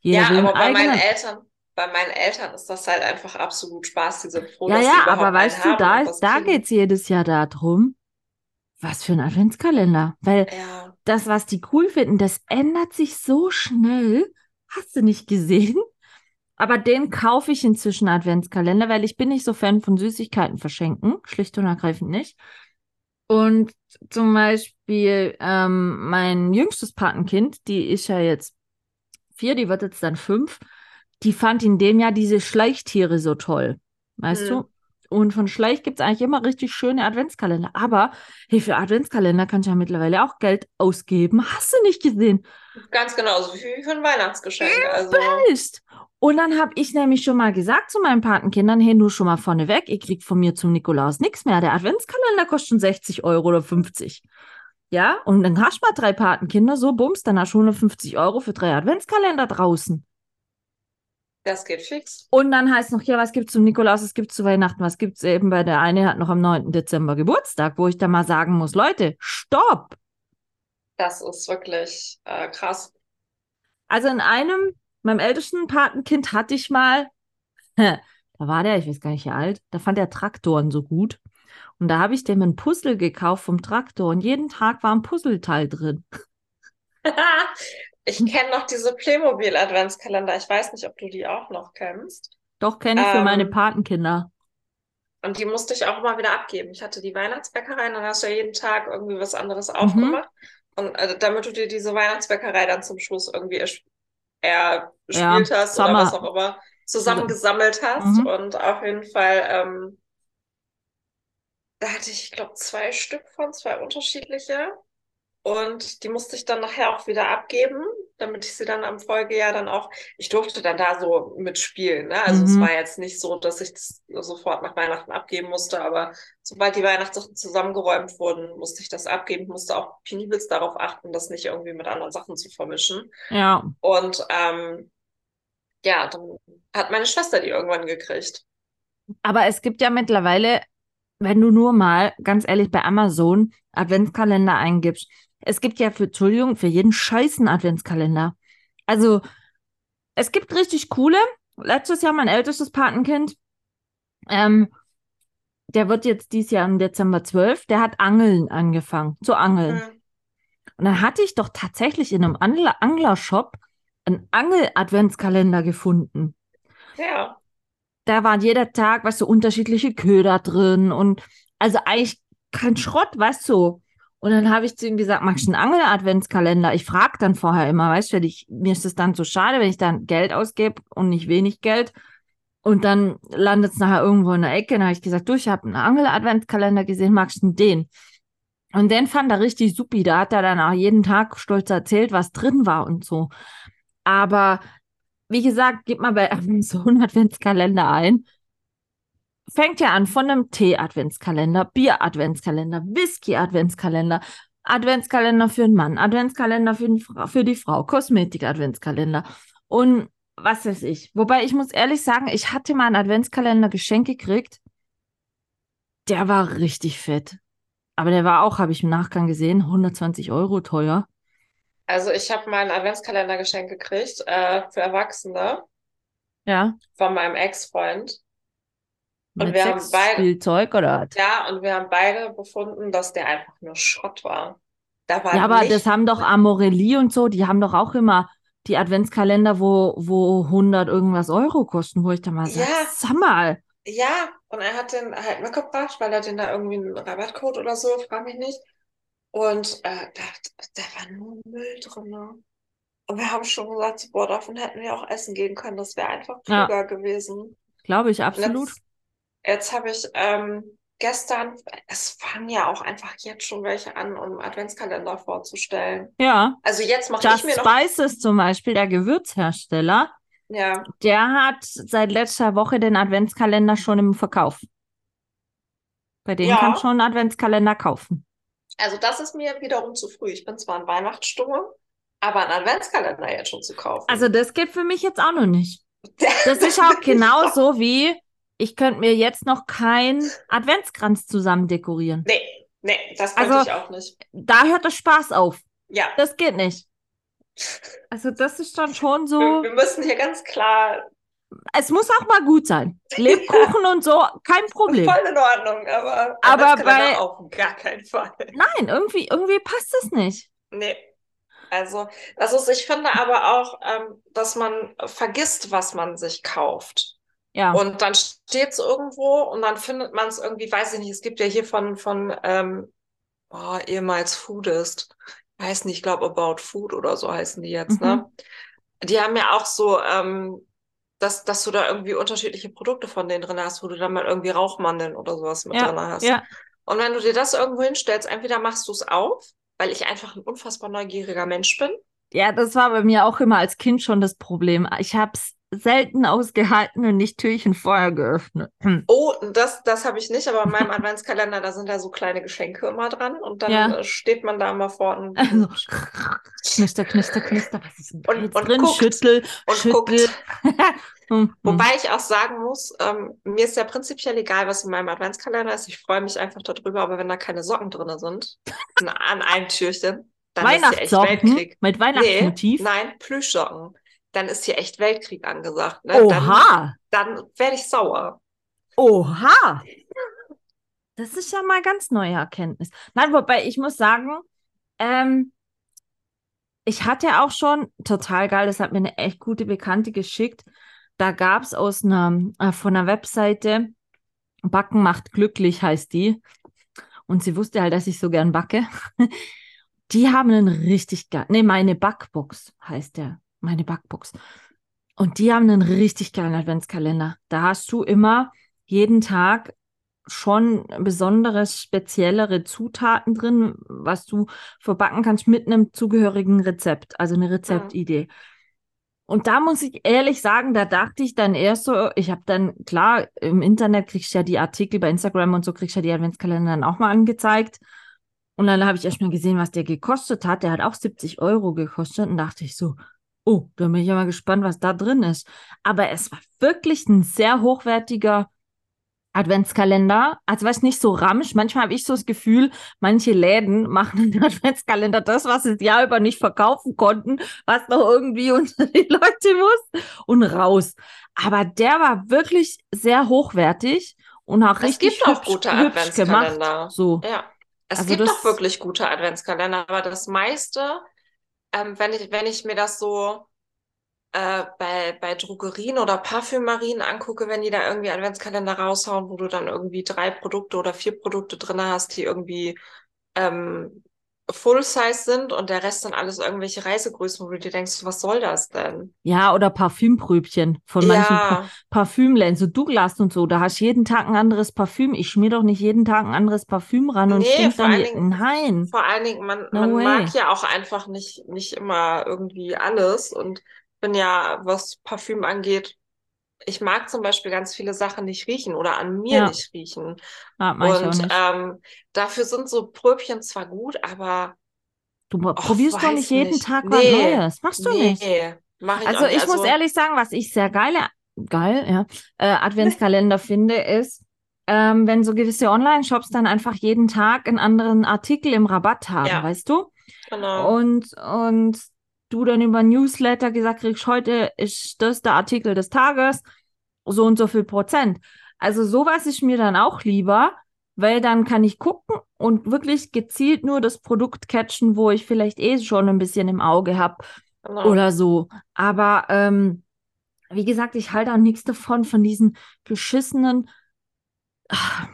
S3: ja, aber bei meinen Eltern, bei meinen Eltern ist das halt einfach absolut Spaß. Die sind froh,
S1: ja, dass ja, sie aber weißt du, da, da geht es jedes Jahr darum, was für ein Adventskalender. Weil ja. das, was die cool finden, das ändert sich so schnell. Hast du nicht gesehen? Aber den kaufe ich inzwischen Adventskalender, weil ich bin nicht so Fan von Süßigkeiten verschenken, schlicht und ergreifend nicht. Und zum Beispiel ähm, mein jüngstes Patenkind, die ist ja jetzt vier, die wird jetzt dann fünf die fand in dem Jahr diese Schleichtiere so toll. Weißt mhm. du? Und von Schleich gibt es eigentlich immer richtig schöne Adventskalender. Aber hey, für Adventskalender kannst du ja mittlerweile auch Geld ausgeben. Hast du nicht gesehen?
S3: Ganz genau, so wie für ein Weihnachtsgeschenk. Also.
S1: Bist. Und dann habe ich nämlich schon mal gesagt zu meinen Patenkindern, hey, nur schon mal vorneweg, ihr kriegt von mir zum Nikolaus nichts mehr. Der Adventskalender kostet schon 60 Euro oder 50. Ja, und dann hast du mal drei Patenkinder, so bums, dann hast du 150 Euro für drei Adventskalender draußen.
S3: Das geht fix.
S1: Und dann heißt noch, ja, was gibt es zum Nikolaus, was gibt es zu Weihnachten, was gibt es eben bei der eine hat noch am 9. Dezember Geburtstag, wo ich dann mal sagen muss, Leute, stopp!
S3: Das ist wirklich äh, krass.
S1: Also in einem, meinem ältesten Patenkind hatte ich mal, [laughs] da war der, ich weiß gar nicht wie alt, da fand er Traktoren so gut. Und da habe ich dem ein Puzzle gekauft vom Traktor und jeden Tag war ein Puzzleteil drin. [laughs] [laughs]
S3: Ich kenne noch diese Playmobil-Adventskalender. Ich weiß nicht, ob du die auch noch kennst.
S1: Doch, kenne ich ähm, für meine Patenkinder.
S3: Und die musste ich auch immer wieder abgeben. Ich hatte die Weihnachtsbäckerei und dann hast du ja jeden Tag irgendwie was anderes mhm. aufgemacht. Und also, damit du dir diese Weihnachtsbäckerei dann zum Schluss irgendwie eher gespielt ja, hast Summer. oder was auch immer zusammengesammelt hast. Mhm. Und auf jeden Fall, ähm, da hatte ich, ich glaube, zwei Stück von, zwei unterschiedliche. Und die musste ich dann nachher auch wieder abgeben, damit ich sie dann am Folgejahr dann auch, ich durfte dann da so mitspielen. Ne? Also mhm. es war jetzt nicht so, dass ich das sofort nach Weihnachten abgeben musste, aber sobald die Weihnachtssachen zusammengeräumt wurden, musste ich das abgeben, musste auch penibels darauf achten, das nicht irgendwie mit anderen Sachen zu vermischen.
S1: Ja.
S3: Und ähm, ja, dann hat meine Schwester die irgendwann gekriegt.
S1: Aber es gibt ja mittlerweile, wenn du nur mal, ganz ehrlich, bei Amazon Adventskalender eingibst, es gibt ja für, Entschuldigung, für jeden scheißen Adventskalender. Also, es gibt richtig coole. Letztes Jahr mein ältestes Patenkind, ähm, der wird jetzt dieses Jahr im Dezember 12, der hat Angeln angefangen, zu angeln. Mhm. Und dann hatte ich doch tatsächlich in einem Angler Anglershop einen Angel-Adventskalender gefunden.
S3: Ja.
S1: Da waren jeder Tag, weißt du, unterschiedliche Köder drin und also eigentlich kein Schrott, weißt du. Und dann habe ich zu ihm gesagt, magst du einen Angel-Adventskalender? Ich frage dann vorher immer, weißt du, ich, mir ist es dann so schade, wenn ich dann Geld ausgebe und nicht wenig Geld. Und dann landet es nachher irgendwo in der Ecke. Dann habe ich gesagt, du, ich habe einen Angel-Adventskalender gesehen, magst du den? Und den fand er richtig supi. Da hat er dann auch jeden Tag stolz erzählt, was drin war und so. Aber wie gesagt, gib mal bei [laughs] Amazon Adventskalender ein fängt ja an von einem Tee-Adventskalender, Bier-Adventskalender, Whisky-Adventskalender, Adventskalender für den Mann, Adventskalender für, für die Frau, Kosmetik-Adventskalender und was weiß ich. Wobei ich muss ehrlich sagen, ich hatte mal einen Adventskalender geschenkt gekriegt. Der war richtig fett. Aber der war auch, habe ich im Nachgang gesehen, 120 Euro teuer.
S3: Also ich habe mal einen Adventskalender geschenkt gekriegt äh, für Erwachsene.
S1: Ja.
S3: Von meinem Ex-Freund.
S1: Und Mit wir haben beide. Spielzeug oder
S3: Ja, und wir haben beide befunden, dass der einfach nur Schrott war.
S1: Da war ja, aber das haben doch Amorelie und so, die haben doch auch immer die Adventskalender, wo, wo 100 irgendwas Euro kosten, wo ich da mal sage, ja. sag mal.
S3: Ja, und er hat den halt mitgebracht, weil er den da irgendwie einen Rabattcode oder so, frag mich nicht. Und äh, da, da war nur Müll drin. Ne? Und wir haben schon gesagt, boah, davon hätten wir auch essen gehen können. Das wäre einfach klüger ja. gewesen.
S1: Glaube ich, absolut.
S3: Jetzt, jetzt habe ich ähm, gestern, es fangen ja auch einfach jetzt schon welche an, um Adventskalender vorzustellen.
S1: Ja.
S3: Also jetzt mache ich mir noch.
S1: Spices zum Beispiel, der Gewürzhersteller,
S3: Ja,
S1: der hat seit letzter Woche den Adventskalender schon im Verkauf. Bei denen
S3: Ja.
S1: kann schon einen Adventskalender kaufen.
S3: also das ist mir wiederum zu früh. Ich bin zwar in Weihnachtsstimmung, aber einen Adventskalender jetzt schon zu kaufen.
S1: Also das geht für mich jetzt auch noch nicht. [laughs] Das ist auch genauso wie, ich könnte mir jetzt noch keinen Adventskranz zusammen dekorieren.
S3: Nee, nee, das könnte
S1: Also-
S3: ich auch nicht.
S1: Da hört der Spaß auf.
S3: Ja.
S1: Das geht nicht. Also das ist dann schon
S3: Wir,
S1: so,
S3: wir müssen hier ganz klar
S1: es muss auch mal gut sein. Lebkuchen und so, kein Problem.
S3: voll in Ordnung, aber,
S1: Aber bei-
S3: auf gar keinen Fall.
S1: Nein, irgendwie, irgendwie passt es nicht.
S3: Nee. Also, das ist, ich finde aber auch, ähm, dass man vergisst, was man sich kauft.
S1: Ja.
S3: Und dann steht es irgendwo und dann findet man es irgendwie, weiß ich nicht, es gibt ja hier von, von ähm, oh, ehemals Foodist, weiß nicht, ich glaube About Food oder so heißen die jetzt,
S1: Mhm.
S3: ne? Die haben ja auch so, ähm, dass, dass du da irgendwie unterschiedliche Produkte von denen drin hast, wo du dann mal irgendwie Rauchmandeln oder sowas mit drin hast.
S1: Ja,
S3: Und wenn du dir das irgendwo hinstellst, entweder machst du es auf, weil ich einfach ein unfassbar neugieriger Mensch bin.
S1: ja, das war bei mir auch immer als Kind schon das Problem. Ich habe es selten ausgehalten und nicht Türchen vorher geöffnet. Hm. [clears throat]
S3: Oh, das, das habe ich nicht, aber in meinem [laughs] Adventskalender, da sind da so kleine Geschenke immer dran und dann
S1: Ja.
S3: äh, steht man da immer vor und,
S1: Also, [laughs] knister, knister, knister. Was ist denn
S3: Und- und
S1: drin?
S3: guckt.
S1: Schüttel,
S3: und
S1: schüttel.
S3: guckt. [laughs]
S1: Hm,
S3: Wobei ich auch sagen muss, ähm, mir ist ja prinzipiell egal, was in meinem Adventskalender ist. Ich freue mich einfach darüber, aber wenn da keine Socken drin sind, an, einem Türchen, dann ist hier echt Weltkrieg.
S1: mit Weihnachtsmotiv.
S3: Nee, nein, Plüschsocken. Dann ist hier echt Weltkrieg angesagt. Ne?
S1: Oha,
S3: Dann, dann werde ich sauer.
S1: oha. Das ist ja mal ganz neue Erkenntnis. Nein, wobei ich muss sagen, ähm, ich hatte auch schon, total geil, das hat mir eine echt gute Bekannte geschickt. Da gab es aus einer, äh, von einer Webseite, Backen macht glücklich heißt die. Und sie wusste halt, dass ich so gern backe. [laughs] Die haben einen richtig geil, nee, meine Backbox heißt der, meine Backbox. Und die haben einen richtig geilen Adventskalender. Da hast du immer jeden Tag schon besondere, speziellere Zutaten drin, was du verbacken kannst mit einem zugehörigen Rezept, also eine Rezeptidee. Und da muss ich ehrlich sagen, da dachte ich dann erst so, ich habe dann, klar, im Internet kriegst du ja die Artikel bei Instagram und so, kriegst du ja die Adventskalender dann auch mal angezeigt. Und dann habe ich erst mal gesehen, was der gekostet hat. Der hat auch 70 Euro gekostet und dachte ich so, oh, da bin ich ja mal gespannt, was da drin ist. Aber es war wirklich ein sehr hochwertiger Adventskalender. Also weiß nicht so ramsch. Manchmal habe ich so das Gefühl, manche Läden machen einen [laughs] Adventskalender das, was sie das Jahr über nicht verkaufen konnten, was noch irgendwie [laughs] unter die Leute muss und raus. Aber der war wirklich sehr hochwertig und auch
S3: Es
S1: richtig
S3: gibt auch
S1: hübsch,
S3: gute
S1: hübsch gemacht.
S3: Adventskalender.
S1: So.
S3: Ja, es
S1: Also
S3: gibt doch wirklich gute Adventskalender, aber das meiste, ähm, wenn ich, wenn ich mir das so äh, bei, bei Drogerien oder Parfümerien angucke, wenn die da irgendwie Adventskalender raushauen, wo du dann irgendwie drei Produkte oder vier Produkte drin hast, die irgendwie ähm, Full-Size sind und der Rest sind alles irgendwelche Reisegrößen, wo du dir denkst, was soll das denn?
S1: Ja, oder Parfümpröbchen von manchen Pa-
S3: Ja,
S1: Parfümläden, so Douglas und so. Da hast du jeden Tag ein anderes Parfüm. Ich schmier doch nicht jeden Tag ein anderes Parfüm ran und
S3: Nee,
S1: stink dann.
S3: Dingen-
S1: Nein.
S3: vor allen Dingen, man,
S1: No
S3: man mag ja auch einfach nicht, nicht immer irgendwie alles und bin ja, was Parfüm angeht, ich mag zum Beispiel ganz viele Sachen nicht riechen oder an mir
S1: Ja.
S3: nicht riechen.
S1: Ah,
S3: Und ähm, dafür sind so Pröbchen zwar gut, aber
S1: Du probierst doch nicht jeden
S3: nicht.
S1: Tag was
S3: Nee.
S1: Neues. Machst du
S3: nee,
S1: nicht.
S3: mach ich
S1: Also ich muss ehrlich sagen, was ich sehr geile, geil, ja, äh, Adventskalender [laughs] finde, ist, ähm, wenn so gewisse Online-Shops dann einfach jeden Tag einen anderen Artikel im Rabatt haben,
S3: Ja.
S1: weißt du?
S3: genau.
S1: Und, und du dann über Newsletter gesagt kriegst, heute ist das der Artikel des Tages, so und so viel Prozent. Also sowas ist mir dann auch lieber, weil dann kann ich gucken und wirklich gezielt nur das Produkt catchen, wo ich vielleicht eh schon ein bisschen im Auge habe
S3: genau.
S1: oder so. Aber ähm, wie gesagt, ich halte auch nichts davon, von diesen beschissenen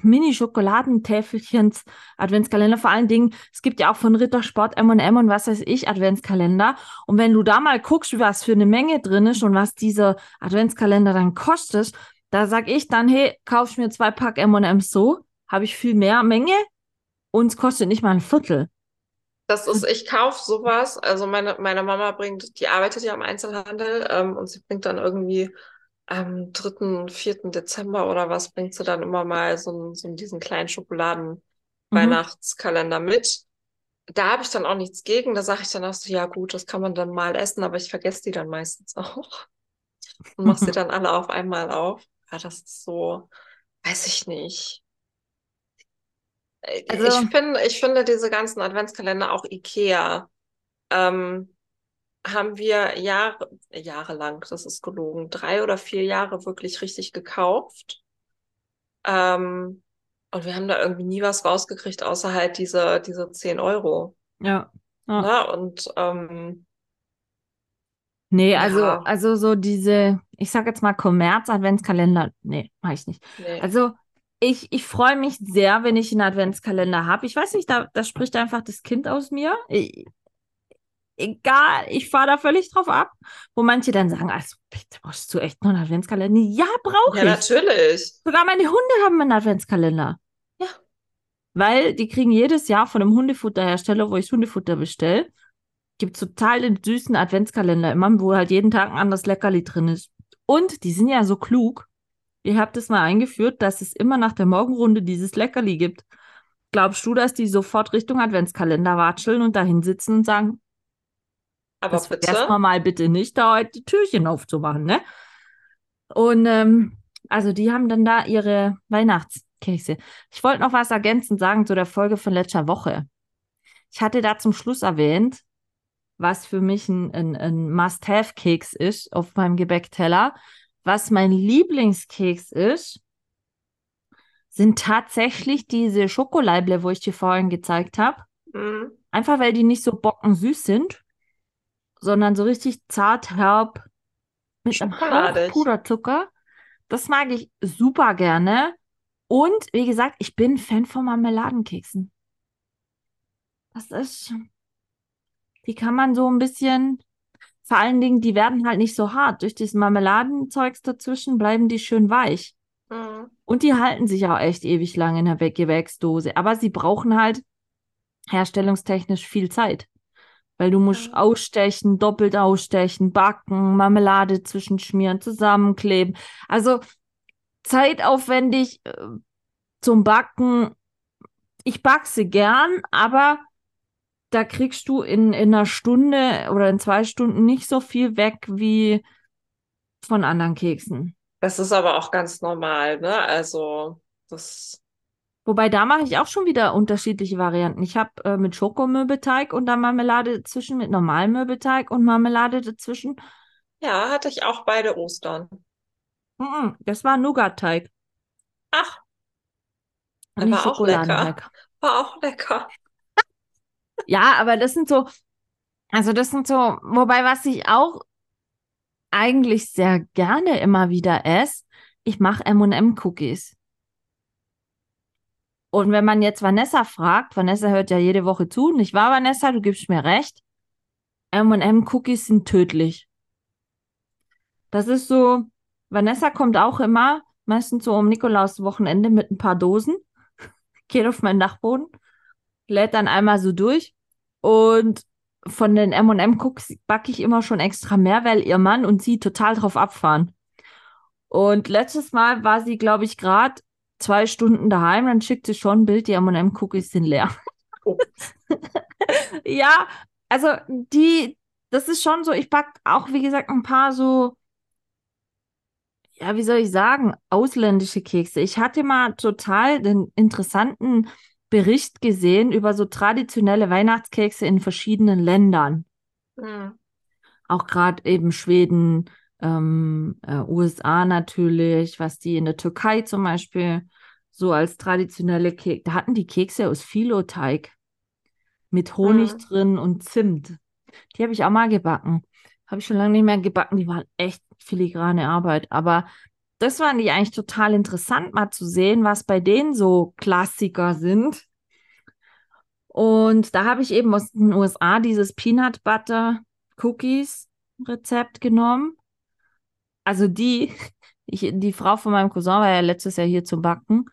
S1: Mini-Schokoladentäfelchens, Adventskalender. Vor allen Dingen, es gibt ja auch von Rittersport, M&M und was weiß ich, Adventskalender. Und wenn du da mal guckst, was für eine Menge drin ist und was dieser Adventskalender dann kostet, Da sag ich dann, hey, kauf mir zwei Pack M&M's so, habe ich viel mehr Menge und es kostet nicht mal ein Viertel.
S3: Das ist, ich kaufe sowas. Also meine, meine Mama bringt, die arbeitet ja im Einzelhandel ähm, und sie bringt dann irgendwie am 3., 4. Dezember oder was, bringt sie dann immer mal so, so diesen kleinen Schokoladen-Weihnachtskalender mhm. mit. Da habe ich dann auch nichts gegen. Da sage ich dann auch so, ja gut, das kann man dann mal essen, aber ich vergesse die dann meistens auch. [laughs] Und mache sie dann alle auf einmal auf. Ja, das ist so, weiß ich nicht. Äh, also, ich finde, ich finde diese ganzen Adventskalender, auch Ikea, ähm, haben wir Jahre, jahrelang, das ist gelogen, drei oder vier Jahre wirklich richtig gekauft. Ähm, und wir haben da irgendwie nie was rausgekriegt, außer halt diese, diese 10 Euro.
S1: Ja.
S3: ja. Na, ne? und ähm,
S1: Nee, also, ja. also so diese, ich sag jetzt mal Kommerz-Adventskalender, nee, mach ich nicht. Nee. Also ich, ich freue mich sehr, wenn ich einen Adventskalender habe. Ich weiß nicht, da, da spricht einfach das Kind aus mir. Ich, egal, ich fahre da völlig drauf ab. Wo manche dann sagen, also bitte brauchst du echt noch einen Adventskalender? Ja, brauche
S3: ich. Ja, natürlich.
S1: Sogar meine Hunde haben einen Adventskalender.
S3: Ja.
S1: Weil die kriegen jedes Jahr von einem Hundefutterhersteller, wo ich Hundefutter bestelle, gibt total den süßen Adventskalender immer, wo halt jeden Tag ein anderes Leckerli drin ist. Und die sind ja so klug Ihr habt es mal eingeführt, dass es immer nach der Morgenrunde dieses Leckerli gibt. Glaubst du, dass die sofort Richtung Adventskalender watscheln und dahin sitzen und sagen,
S3: aber das bitte?
S1: Erstmal mal bitte nicht, da heute die Türchen aufzumachen, ne? Und ähm, also die haben dann da ihre Weihnachtskekse. Ich wollte noch was ergänzend sagen zu der Folge von letzter Woche. Ich hatte da zum Schluss erwähnt, was für mich ein, ein, ein Must-Have-Keks ist auf meinem Gebäckteller. Was mein Lieblingskeks ist, sind tatsächlich diese Schokoleible, wo ich dir vorhin gezeigt habe. Mhm. Einfach weil die nicht so bockensüß sind, sondern so richtig zart herb mit einem Puderzucker. Das mag ich super gerne. Und wie gesagt, ich bin Fan von Marmeladenkeksen. Das ist, die kann man so ein bisschen vor allen Dingen, die werden halt nicht so hart. Durch das Marmeladenzeugs dazwischen bleiben die schön weich. Mhm. Und die halten sich auch echt ewig lang in der Gewächsdose. Aber sie brauchen halt herstellungstechnisch viel Zeit. Weil du musst ausstechen, doppelt ausstechen, backen, Marmelade zwischenschmieren, zusammenkleben. Also zeitaufwendig äh, zum Backen. Ich backe sie gern, aber da kriegst du in, in einer Stunde oder in zwei Stunden nicht so viel weg wie von anderen Keksen.
S3: Das ist aber auch ganz normal, ne? Also, das.
S1: Wobei da mache ich auch schon wieder unterschiedliche Varianten. Ich habe äh, mit Schokomürbeteig und dann Marmelade dazwischen, mit normalem Mürbeteig und Marmelade dazwischen.
S3: Ja, hatte ich auch beide Ostern.
S1: Mm -mm, das war Nougat-Teig.
S3: Ach. Und war auch lecker. War auch lecker. [laughs]
S1: Ja, aber das sind so, also das sind so, wobei was ich auch eigentlich sehr gerne immer wieder esse, ich mache M&M-Cookies. Und wenn man jetzt Vanessa fragt, Vanessa hört ja jede Woche zu, nicht wahr, Vanessa? Du gibst mir recht. M&M-Cookies sind tödlich. Das ist so, Vanessa kommt auch immer, meistens so um Nikolaus Wochenende mit ein paar Dosen, [laughs] geht auf meinen Dachboden, lädt dann einmal so durch und von den M&M-Cookies backe ich immer schon extra mehr, weil ihr Mann und sie total drauf abfahren. Und letztes Mal war sie, glaube ich, gerade zwei Stunden daheim, dann schickt sie schon ein Bild, die M&M-Cookies sind leer. Oh. [laughs] ja, also die, das ist schon so, ich backe auch, wie gesagt, ein paar so, ja, wie soll ich sagen, ausländische Kekse. Ich hatte mal total den interessanten Bericht gesehen über so traditionelle Weihnachtskekse in verschiedenen Ländern. Mhm. Auch gerade eben Schweden, ähm, äh, USA natürlich, was die in der Türkei zum Beispiel so als traditionelle Kekse, da hatten die Kekse aus Filoteig mit Honig mhm. drin und Zimt. Die habe ich auch mal gebacken. Habe ich schon lange nicht mehr gebacken. Die waren echt filigrane Arbeit. Aber das fand ich eigentlich total interessant, mal zu sehen, was bei denen so Klassiker sind. Und da habe ich eben aus den USA dieses Peanut Butter Cookies Rezept genommen. Also die, Ich, die Frau von meinem Cousin war ja letztes Jahr hier zum Backen.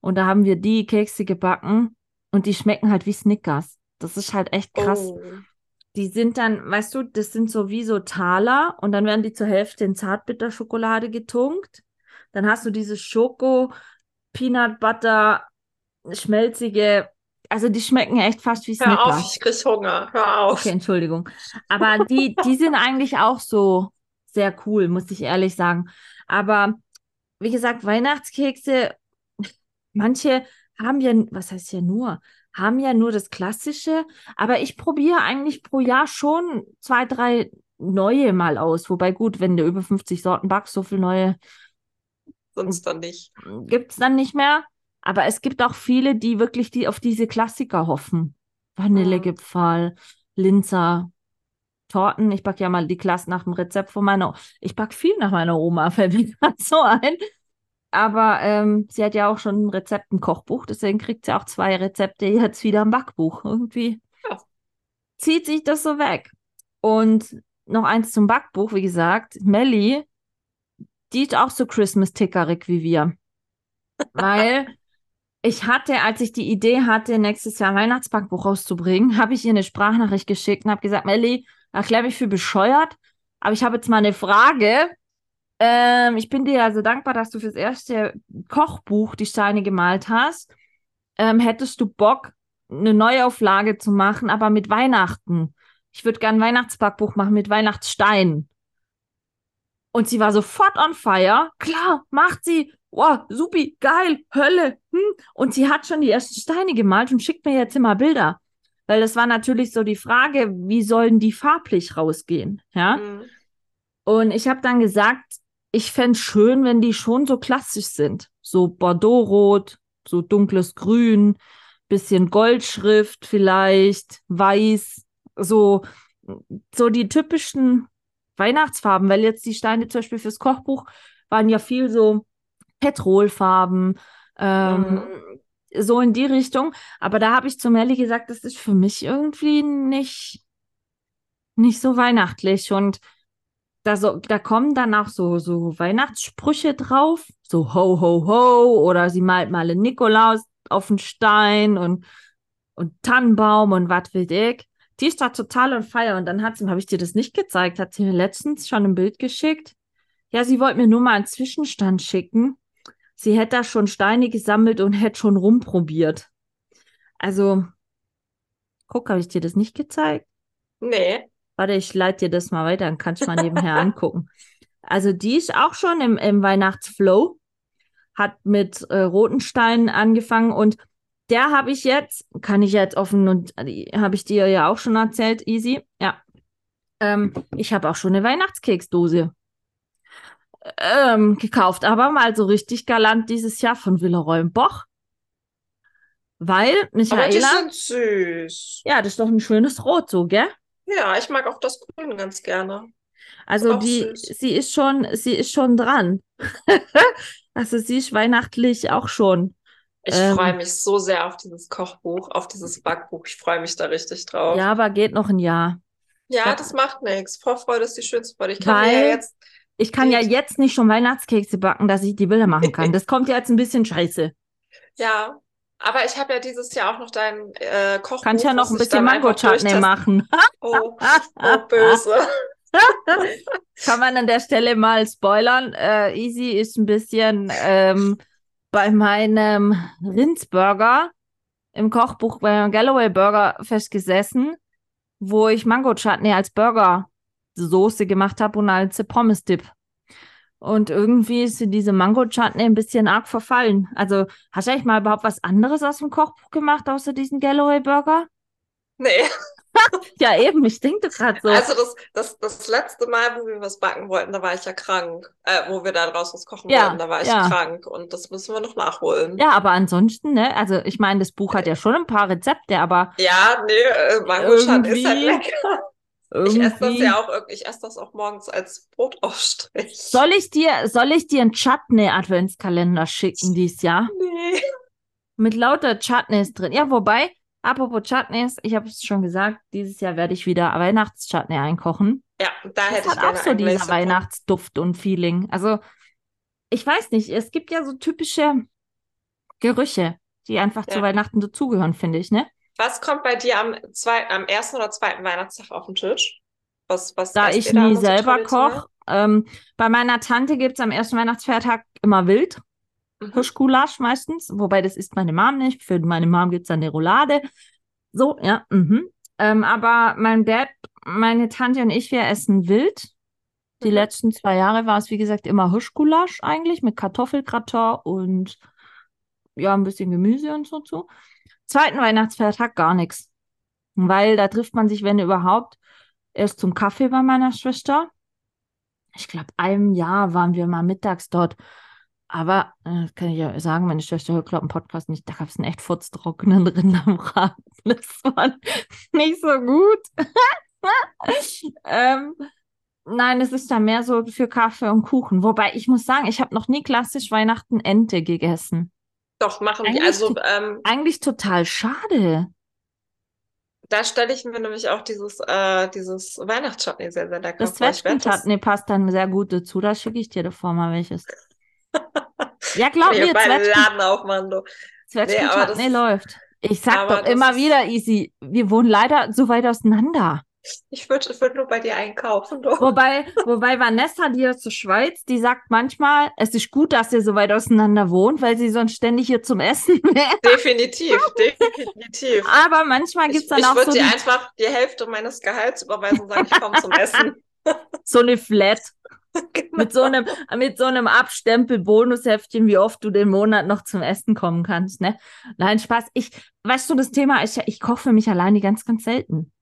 S1: Und da haben wir die Kekse gebacken und die schmecken halt wie Snickers. Das ist halt echt krass.
S3: Oh.
S1: Die sind dann, weißt du, das sind so wie so Taler und dann werden die zur Hälfte in Zartbitterschokolade getunkt. Dann hast du diese Schoko, Peanut Butter, schmelzige, also die schmecken echt fast wie
S3: Hör
S1: Snickers.
S3: auf, ich krieg Hunger. Hör auf.
S1: Okay, Entschuldigung. Aber die, die sind eigentlich auch so sehr cool, muss ich ehrlich sagen. Aber wie gesagt, Weihnachtskekse, manche haben ja, was heißt ja nur, haben ja nur das Klassische, aber ich probiere eigentlich pro Jahr schon zwei, drei neue mal aus. Wobei gut, wenn du über 50 Sorten backst, so viel neue
S3: Sonst dann nicht.
S1: gibt es dann nicht mehr. Aber es gibt auch viele, die wirklich die auf diese Klassiker hoffen. Vanillegipfel, Linzer, Torten. Ich backe ja mal die Klasse nach dem Rezept von meiner. Ich backe viel nach meiner Oma, [laughs] fällt mir gerade so ein. Aber ähm, sie hat ja auch schon ein Rezept im Kochbuch, deswegen kriegt sie auch zwei Rezepte jetzt wieder im Backbuch. Irgendwie
S3: Ja.
S1: zieht sich das so weg. Und noch eins zum Backbuch, wie gesagt, Melli, die ist auch so Christmas-Tickerig wie wir. Weil ich hatte, als ich die Idee hatte, nächstes Jahr ein Weihnachtsbackbuch rauszubringen, habe ich ihr eine Sprachnachricht geschickt und habe gesagt, Melli, erklär mich für bescheuert, aber ich habe jetzt mal eine Frage. Ähm, ich bin dir ja so dankbar, dass du fürs erste Kochbuch die Steine gemalt hast. Ähm, hättest du Bock, eine Neuauflage zu machen, aber mit Weihnachten? Ich würde gern ein Weihnachtsbackbuch machen mit Weihnachtssteinen. Und sie war sofort on fire. Klar, macht sie. Wow, supi, geil, Hölle. Hm. Und sie hat schon die ersten Steine gemalt und schickt mir jetzt immer Bilder. Weil das war natürlich so die Frage, wie sollen die farblich rausgehen? Ja.
S3: Mhm.
S1: Und ich habe dann gesagt, ich fände schön, wenn die schon so klassisch sind. So Bordeaux-Rot, so dunkles Grün, bisschen Goldschrift vielleicht, weiß, so, so die typischen Weihnachtsfarben, weil jetzt die Steine zum Beispiel fürs Kochbuch waren ja viel so Petrolfarben, ähm, so in die Richtung. Aber da habe ich zu Melli gesagt, das ist für mich irgendwie nicht, nicht so weihnachtlich. Und da, so, da kommen dann auch so, so Weihnachtssprüche drauf, so ho, ho, ho, oder sie malt mal einen Nikolaus auf den Stein und, und Tannenbaum und was will ich. Die ist da total on fire. Und dann hat sie, habe ich dir das nicht gezeigt, hat sie mir letztens schon ein Bild geschickt. Ja, sie wollte mir nur mal einen Zwischenstand schicken. Sie hätte da schon Steine gesammelt und hätte schon rumprobiert. Also, guck, habe ich dir das nicht gezeigt?
S3: Nee.
S1: Warte, ich leite dir das mal weiter, dann kannst du mal nebenher [laughs] angucken. Also die ist auch schon im, im Weihnachtsflow, hat mit äh, roten Steinen angefangen und der habe ich jetzt, kann ich jetzt offen und äh, habe ich dir ja auch schon erzählt, easy. Ja. Ähm, ich habe auch schon eine Weihnachtskeksdose ähm, gekauft, aber mal so richtig galant dieses Jahr von Villeroy Boch. Weil
S3: Aber die
S1: Michaela,
S3: sind süß.
S1: ja, das ist doch ein schönes Rot, so, gell?
S3: Ja, ich mag auch das Grün ganz gerne.
S1: Also die,
S3: süß.
S1: sie ist schon, sie ist schon dran. [laughs] also sie ist weihnachtlich auch schon.
S3: Ich
S1: Ähm.
S3: freue mich so sehr auf dieses Kochbuch, auf dieses Backbuch. Ich freue mich da richtig drauf.
S1: Ja, aber geht noch ein Jahr.
S3: Ja, das macht nichts. Vorfreude ist die schönste Freude. Ich kann mir ja
S1: Weil-
S3: jetzt,
S1: Ich kann ja jetzt nicht schon Weihnachtskekse backen, dass ich die Bilder machen kann. [laughs] Das kommt jetzt ein bisschen scheiße.
S3: ja, aber ich habe ja dieses Jahr auch noch dein äh, Kochbuch,
S1: Kann ich ja noch ein bisschen Mango-Chutney machen. [laughs]
S3: Oh, oh, böse. [laughs]
S1: Kann man an der Stelle mal spoilern. Äh, Easy ist ein bisschen ähm, bei meinem Rindsburger im Kochbuch beim Galloway Burger festgesessen, wo ich Mango Chutney als Burger-Soße gemacht habe und als Pommes-Dip. Und irgendwie ist diese Mango Chutney ein bisschen arg verfallen. Also, hast du eigentlich mal überhaupt was anderes aus dem Kochbuch gemacht, außer diesen Galloway Burger?
S3: Nee, [laughs]
S1: Ja, eben, ich denke gerade so.
S3: also das, das, das letzte Mal, wo wir was backen wollten, da war ich ja krank. Äh, wo wir da draußen was kochen
S1: Ja,
S3: wollten, da war ich
S1: ja.
S3: krank. Und das müssen wir noch nachholen.
S1: Ja, aber ansonsten, ne? Also ich meine, das Buch hat ja schon ein paar Rezepte, aber
S3: Ja, nee, äh, Mango-Chan ist halt
S1: Irgendwie-.
S3: Ich esse das ja auch, ich esse das auch morgens als Brotaufstrich.
S1: Soll ich dir, soll ich dir einen Chutney-Adventskalender schicken dieses Jahr?
S3: Nee.
S1: Mit lauter Chutneys drin. Ja, wobei, apropos Chutneys, ich habe es schon gesagt, dieses Jahr werde ich wieder Weihnachtschutney einkochen.
S3: Ja, da
S1: Das
S3: hätte ich
S1: hat auch
S3: gerne
S1: so dieser
S3: von.
S1: Weihnachtsduft und Feeling. Also ich weiß nicht, es gibt ja so typische Gerüche, die einfach ja. zu Weihnachten dazugehören, finde ich, ne?
S3: Was kommt bei dir am, zwei, am ersten oder zweiten Weihnachtstag auf den Tisch? Was, was
S1: da ich nie selber koche, ähm, bei meiner Tante gibt es am ersten Weihnachtsfeiertag immer Wild. Mhm. Hirschgulasch meistens, wobei das isst meine Mom nicht. Für meine Mom gibt es dann eine Roulade. So, ja. Mhm. Ähm, aber mein Dad, meine Tante und ich, wir essen wild. Die mhm. letzten zwei Jahre war es, wie gesagt, immer Hirschgulasch eigentlich mit Kartoffelgratin und ja, ein bisschen Gemüse und so zu. Zweiten Weihnachtsfeiertag gar nichts. Weil da trifft man sich, wenn überhaupt, erst zum Kaffee bei meiner Schwester. Ich glaube, einem Jahr waren wir mal mittags dort. Aber, äh, kann ich ja sagen, meine Schwester hört, glaube Podcast nicht. Da gab es einen echt furztrockenen Rind am Rad. [laughs] Das war nicht so gut. [laughs] ähm, nein, es ist da mehr so für Kaffee und Kuchen. Wobei ich muss sagen, ich habe noch nie klassisch Weihnachten Ente gegessen.
S3: Doch, machen wir. Also,
S1: ähm, eigentlich total schade.
S3: Da stelle ich mir nämlich auch dieses, äh, dieses Weihnachtschutney sehr, sehr lecker
S1: Das Zwetschgen-Chutney passt dann sehr gut dazu. Da schicke ich dir davor mal welches. [laughs] Ja, glaub nee, mir,
S3: Laden aufmachen, du.
S1: Zwetschgen nee, läuft. Ich sag doch immer wieder, Easy, wir wohnen leider so weit auseinander.
S3: Ich würde würd nur bei dir einkaufen. Doch.
S1: Wobei, wobei Vanessa, die aus der Schweiz, die sagt manchmal, es ist gut, dass ihr so weit auseinander wohnt, weil sie sonst ständig hier zum Essen [laughs] wäre.
S3: Definitiv, definitiv.
S1: Aber manchmal gibt es dann
S3: ich,
S1: auch
S3: so. Ich würde dir einfach die Hälfte meines Gehalts überweisen und sagen, ich komme zum Essen. [laughs]
S1: so eine Flat. Genau. Mit, so einem, mit so einem Abstempel-Bonusheftchen, wie oft du den Monat noch zum Essen kommen kannst, ne? Nein, Spaß. Ich, weißt du, das Thema ist ja, ich koche für mich alleine ganz, ganz selten.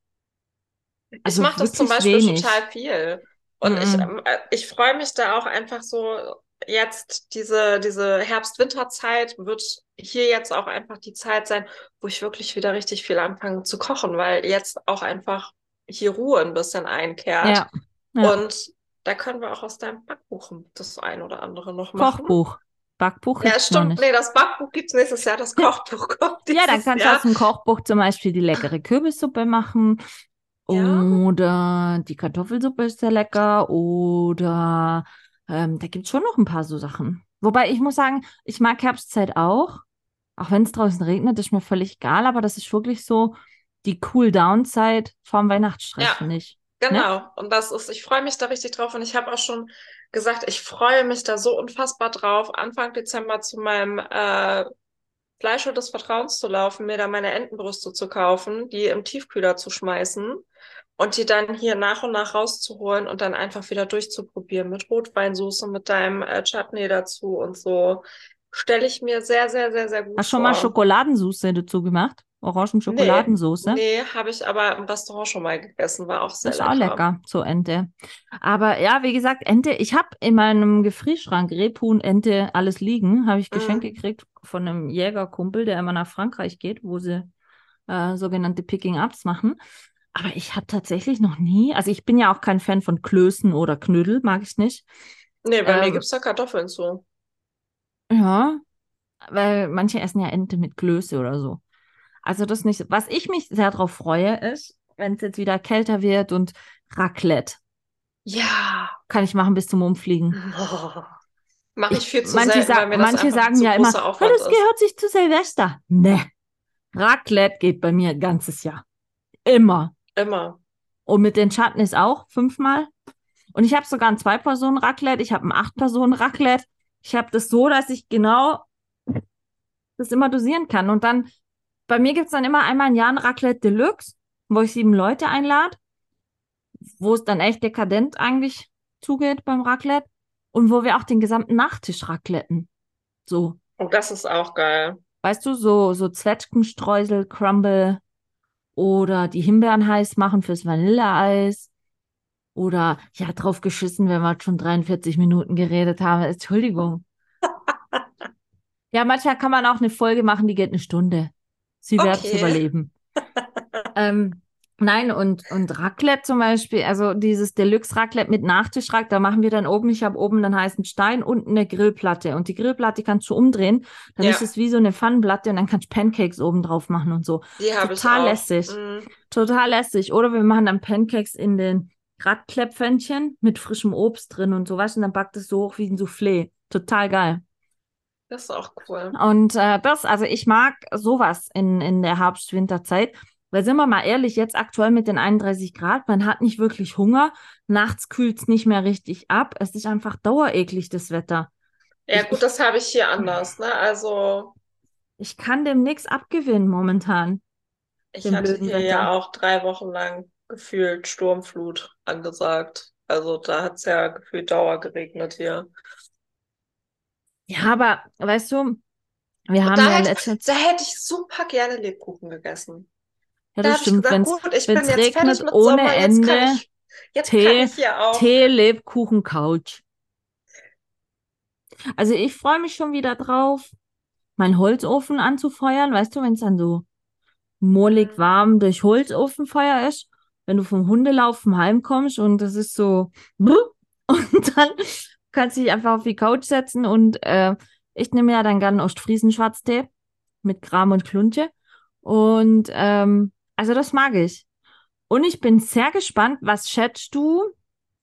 S3: Also ich mache das zum Beispiel wenig. total viel. Und mhm. ich, ähm, äh, ich freue mich da auch einfach so, jetzt diese, diese Herbst-Winter-Zeit wird hier jetzt auch einfach die Zeit sein, wo ich wirklich wieder richtig viel anfange zu kochen, weil jetzt auch einfach hier Ruhe ein bisschen einkehrt. Ja. Ja. Und da können wir auch aus deinem Backbuch das ein oder andere noch machen.
S1: Kochbuch. Backbuch
S3: Ja, stimmt. Nee, das Backbuch gibt es nächstes Jahr, das Kochbuch kommt
S1: Ja, dann kannst Jahr. du aus dem Kochbuch zum Beispiel die leckere Kürbissuppe machen. Ja. Oder die Kartoffelsuppe ist sehr lecker. Oder ähm, da gibt es schon noch ein paar so Sachen. Wobei ich muss sagen, ich mag Herbstzeit auch. Auch wenn es draußen regnet, ist mir völlig egal. Aber das ist wirklich so die Cool-Down-Zeit vorm Weihnachtsstress, ja. finde ich.
S3: Ne? Genau. Ne? Und das ist, ich freue mich da richtig drauf. Und ich habe auch schon gesagt, ich freue mich da so unfassbar drauf, Anfang Dezember zu meinem äh, Fleischer des Vertrauens zu laufen, mir da meine Entenbrüste zu kaufen, die im Tiefkühler zu schmeißen und die dann hier nach und nach rauszuholen und dann einfach wieder durchzuprobieren mit Rotweinsoße, mit deinem äh, Chutney dazu und so. Stelle ich mir sehr, sehr, sehr, sehr gut
S1: Hast du schon mal Schokoladensauce dazu gemacht? Orangenschokoladensoße.
S3: Nee, nee habe ich aber im Restaurant schon mal gegessen, war auch sehr
S1: das
S3: ist
S1: lecker. auch lecker, so Ente. Aber ja, wie gesagt, Ente, ich habe in meinem Gefrierschrank Rebhuhn, Ente, alles liegen, habe ich geschenkt mhm. gekriegt von einem Jägerkumpel, der immer nach Frankreich geht, wo sie äh, sogenannte Picking-Ups machen. Aber ich habe tatsächlich noch nie, also ich bin ja auch kein Fan von Klößen oder Knödel, mag ich nicht.
S3: Nee, bei ähm, mir gibt es da Kartoffeln zu.
S1: Ja, weil manche essen ja Ente mit Klöße oder so. Also das nicht. Was ich mich sehr darauf freue, ist, wenn es jetzt wieder kälter wird und Raclette.
S3: Ja.
S1: Kann ich machen bis zum Umfliegen.
S3: Oh. Mache ich viel zu
S1: manche
S3: selten,
S1: sa Manche sagen ja immer, oh, das gehört sich zu Silvester. Ne. Raclette geht bei mir ein ganzes Jahr. Immer.
S3: Immer.
S1: Und mit den Schatten ist auch fünfmal. Und ich habe sogar ein Zwei-Personen-Raclette. Ich habe ein Acht-Personen-Raclette. Ich habe das so, dass ich genau das immer dosieren kann. Und dann bei mir gibt es dann immer einmal ein Jahr ein Raclette Deluxe, wo ich sieben Leute einlade, wo es dann echt dekadent eigentlich zugeht beim Raclette und wo wir auch den gesamten Nachtisch racletten. So.
S3: Und das ist auch geil.
S1: Weißt du, so, so Zwetschgenstreusel, Crumble oder die Himbeeren heiß machen fürs Vanilleeis. Oder ja, drauf geschissen, wenn wir schon 43 Minuten geredet haben. Entschuldigung. ja, manchmal kann man auch eine Folge machen, die geht eine Stunde. Sie okay. werden es überleben. ähm, nein, und, und Raclette zum Beispiel, also dieses Deluxe-Raclette mit Nachtischrack, da machen wir dann oben, ich habe oben einen heißen Stein und eine Grillplatte. Und die Grillplatte kannst du umdrehen, dann ja. ist es wie so eine Pfannenplatte und dann kannst du Pancakes oben drauf machen und so.
S3: Die
S1: Total lässig. Mm. Total lässig. Oder wir machen dann Pancakes in den Gradkläpfönchen mit frischem Obst drin und sowas und dann backt es so hoch wie ein Soufflé. Total geil.
S3: Das ist auch cool.
S1: Und äh, das, also ich mag sowas in, in der Herbst-Winterzeit. Weil sind wir mal ehrlich, jetzt aktuell mit den 31 Grad, man hat nicht wirklich Hunger. Nachts kühlt es nicht mehr richtig ab. Es ist einfach dauereklig, das Wetter.
S3: Ja,
S1: Ich-
S3: gut, das habe ich hier anders, ne? Also,
S1: Ich kann dem nichts abgewinnen momentan.
S3: ich hatte hier ja
S1: Wetter.
S3: auch drei Wochen lang gefühlt Sturmflut angesagt. Also, da hat es ja gefühlt Dauer geregnet hier.
S1: Ja, aber weißt du, wir haben
S3: da
S1: ja
S3: hätte,
S1: letztens.
S3: da hätte ich super gerne Lebkuchen gegessen.
S1: Ja,
S3: Da
S1: das
S3: ich
S1: stimmt.
S3: gesagt,
S1: Wenn's,
S3: gut, ich
S1: wenn's
S3: bin jetzt fertig
S1: regnet
S3: mit
S1: ohne
S3: Sommer, jetzt kann
S1: Ende,
S3: ich, jetzt
S1: Tee-
S3: ich hier auch.
S1: Tee, Lebkuchen, Couch. Also ich freue mich schon wieder drauf, meinen Holzofen anzufeuern. Weißt du, wenn es dann so mollig warm durch Holzofenfeuer ist, wenn du vom Hundelaufen heimkommst und das ist so [laughs] und dann kannst du dich einfach auf die Couch setzen und äh, ich nehme ja dann gerne Ostfriesen-Schwarztee mit Kram und Klunche und ähm, also das mag ich. Und ich bin sehr gespannt, was schätzt du,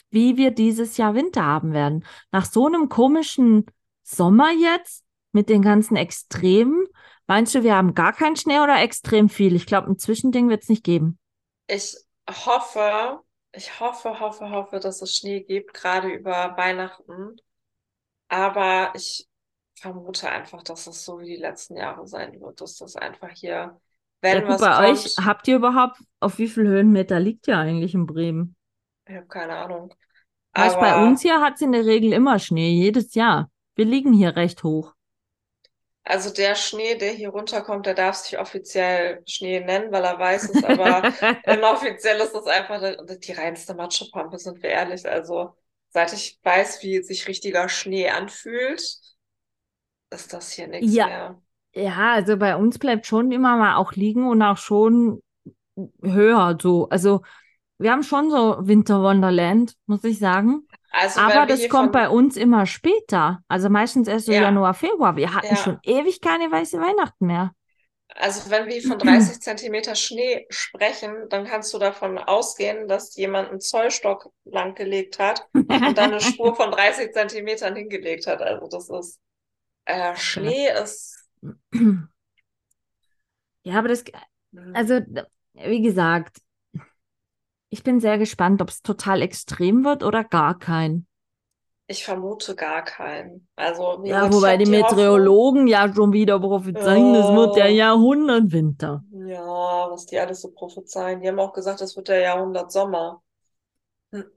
S1: wie wir dieses Jahr Winter haben werden? Nach so einem komischen Sommer jetzt mit den ganzen Extremen, meinst du, wir haben gar keinen Schnee oder extrem viel? Ich glaube, ein Zwischending wird es nicht geben.
S3: Ich hoffe, ich hoffe, hoffe, hoffe, dass es Schnee gibt, gerade über Weihnachten. Aber ich vermute einfach, dass es so wie die letzten Jahre sein wird, dass das einfach hier,
S1: Ja,
S3: wenn
S1: gut,
S3: was
S1: bei euch
S3: kommt,
S1: habt ihr überhaupt, auf wie viel Höhenmeter liegt ihr eigentlich in Bremen?
S3: ich habe keine Ahnung.
S1: Weißt, bei
S3: Aber
S1: uns hier hat es in der Regel immer Schnee, jedes Jahr. Wir liegen hier recht hoch.
S3: Also der Schnee, der hier runterkommt, der darf sich offiziell Schnee nennen, weil er weiß ist, aber [laughs] inoffiziell ist das einfach die, die reinste Matschepampe, sind wir ehrlich. Also seit ich weiß, wie sich richtiger Schnee anfühlt, ist das hier nichts
S1: Ja.
S3: mehr.
S1: Ja, also bei uns bleibt schon immer mal auch liegen und auch schon höher so. Also wir haben schon so Winter Wonderland, muss ich sagen.
S3: Also
S1: Aber das kommt bei uns immer später. Also meistens erst so
S3: Ja.
S1: Januar, Februar. Wir hatten
S3: Ja.
S1: schon ewig keine weiße Weihnachten mehr.
S3: also wenn wir von [clears throat] 30 Zentimeter Schnee sprechen, dann kannst du davon ausgehen, dass jemand einen Zollstock langgelegt hat und dann eine [laughs] Spur von 30 Zentimetern hingelegt hat. Also das ist, äh, Schnee ist, [clears throat]
S1: Ja, aber das, also wie gesagt, ich bin sehr gespannt, ob es total extrem wird oder gar kein.
S3: ich vermute gar keinen. Also
S1: Ja,
S3: ich
S1: wobei die
S3: Hoffnung,
S1: Meteorologen ja schon wieder prophezeien, es wird der
S3: Oh.
S1: Jahrhundertwinter.
S3: ja, was die alles so prophezeien. Die haben auch gesagt, es wird der Jahrhundert Sommer.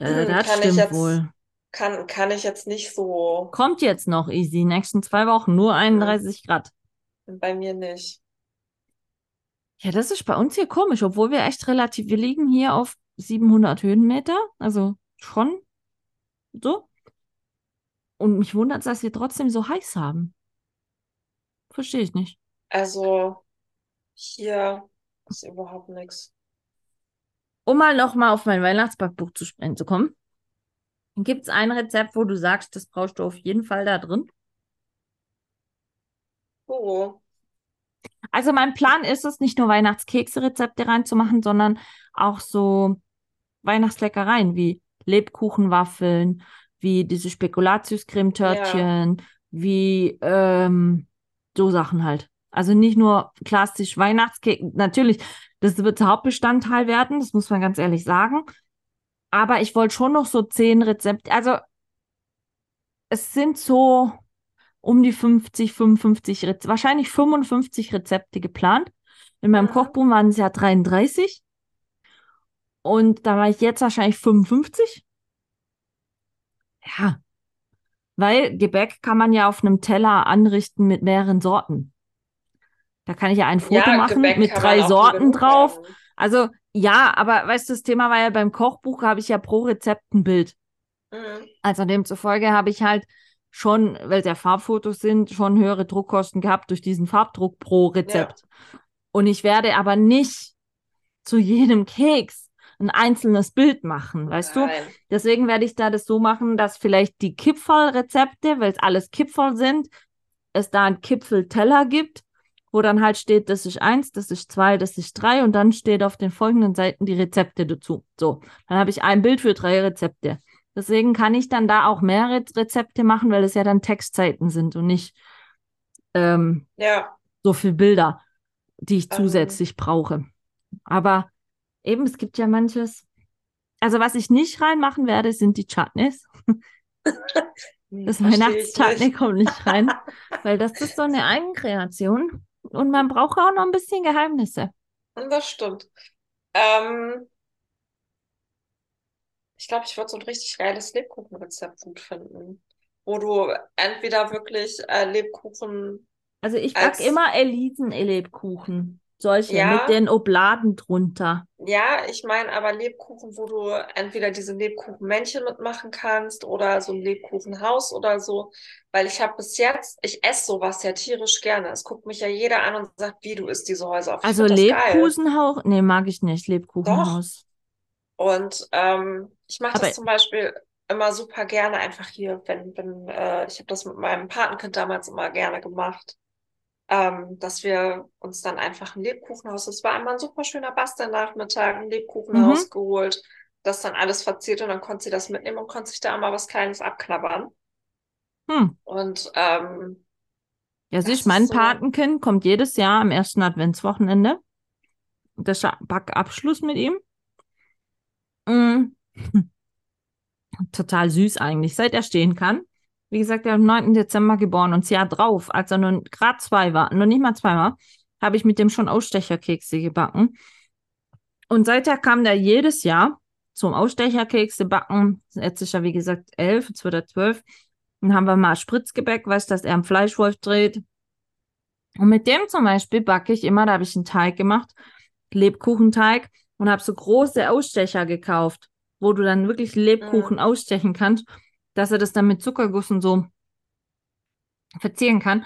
S1: Ja, das
S3: Kann ich
S1: stimmt
S3: jetzt,
S1: wohl.
S3: kann, kann ich jetzt nicht so,
S1: Kommt jetzt noch easy, nächsten zwei Wochen, nur 31 Grad.
S3: bei mir nicht.
S1: Ja, das ist bei uns hier komisch, obwohl wir echt relativ, wir liegen hier auf 700 Höhenmeter, also schon so. Und mich wundert es, dass wir trotzdem so heiß haben. Verstehe ich nicht.
S3: Also hier ist überhaupt nichts.
S1: Um mal nochmal auf mein Weihnachtsbackbuch zu sprechen zu kommen. Gibt es ein Rezept, wo du sagst, das brauchst du auf jeden Fall da drin?
S3: Oh,
S1: Also mein Plan ist es, nicht nur Weihnachtskekse-Rezepte reinzumachen, sondern auch so Weihnachtsleckereien wie Lebkuchenwaffeln, wie diese Spekulatius-Cremetörtchen, wie ähm, so Sachen halt. Also nicht nur klassisch Weihnachtskekse. Natürlich, das wird Hauptbestandteil werden, das muss man ganz ehrlich sagen. Aber ich wollte schon noch so zehn Rezepte. Also es sind so um die 50, 55 Rezepte, wahrscheinlich 55 Rezepte geplant. In meinem
S3: Mhm.
S1: Kochbuch waren es ja 33. Und da war ich jetzt wahrscheinlich 55. Ja. Weil Gebäck kann man ja auf einem Teller anrichten mit mehreren Sorten. Da kann ich ja ein Foto
S3: ja,
S1: machen
S3: Gebäck
S1: mit drei Sorten drauf.
S3: haben.
S1: Also ja, aber weißt du, das Thema war ja beim Kochbuch, habe ich ja pro Rezept ein Bild.
S3: Mhm.
S1: Also demzufolge habe ich halt schon, weil es ja Farbfotos sind, schon höhere Druckkosten gehabt durch diesen Farbdruck pro Rezept. Und ich werde aber nicht zu jedem Keks ein einzelnes Bild machen, weißt du?
S3: Nein.
S1: Deswegen werde ich da das so machen, dass vielleicht die Kipferlrezepte, weil es alles Kipferl sind, es da einen Kipfelteller gibt, wo dann halt steht, das ist eins, das ist zwei, das ist drei und dann steht auf den folgenden Seiten die Rezepte dazu. So, dann habe ich ein Bild für drei Rezepte. Deswegen kann ich dann da auch mehrere Rezepte machen, weil es ja dann Textseiten sind und nicht ähm,
S3: ja.
S1: so viel Bilder, die ich ähm. zusätzlich ähm. brauche. Aber eben, es gibt ja manches. Also, was ich nicht reinmachen werde, sind die Chutneys. [laughs] das Weihnachtschutney kommt nicht rein, weil das ist so eine Eigenkreation und man braucht auch noch ein bisschen Geheimnisse.
S3: Das stimmt. Ähm, ich glaube, ich würde so ein richtig geiles Lebkuchenrezept gut finden, wo du entweder wirklich äh, Lebkuchen.
S1: Also ich backe immer Elisen-Lebkuchen. Solche ja, mit den Obladen drunter.
S3: Ja, ich meine aber Lebkuchen, wo du entweder diese Lebkuchenmännchen mitmachen kannst oder so ein Lebkuchenhaus oder so. Weil ich habe bis jetzt, ich esse sowas ja tierisch gerne. Es guckt mich ja jeder an und sagt, wie du isst diese Häuser.
S1: Also Lebkuchenhaus? Nee, mag ich nicht, Lebkuchenhaus.
S3: Doch. Und ähm, ich mache das zum Beispiel immer super gerne einfach hier, wenn, wenn, äh, ich habe das mit meinem Patenkind damals immer gerne gemacht ähm, dass wir uns dann einfach ein Lebkuchenhaus, es war einmal ein super schöner Bastelnachmittag, ein Lebkuchenhaus mhm. geholt, das dann alles verziert und dann konnte sie das mitnehmen und konnte sich da mal was Kleines abknabbern. Hm. Und ähm,
S1: ja, siehst, mein so... Patenkind kommt jedes Jahr am ersten Adventswochenende. Das ist Backabschluss mit ihm. Mm. [laughs] Total süß eigentlich, seit er stehen kann. Wie gesagt, er am 9. Dezember geboren und das Jahr drauf, als er nur gerade zwei war, noch nicht mal zwei war, habe ich mit dem schon Ausstecherkekse gebacken. Und seither kam der jedes Jahr zum Ausstecherkekse backen. Jetzt ist er, wie gesagt, elf, jetzt wird er zwölf. Dann haben wir mal Spritzgebäck, weißt dass er am Fleischwolf dreht. Und mit dem zum Beispiel backe ich immer, da habe ich einen Teig gemacht, Lebkuchenteig, und habe so große Ausstecher gekauft, wo du dann wirklich Lebkuchen mhm. ausstechen kannst dass er das dann mit Zuckerguss und so verzieren kann.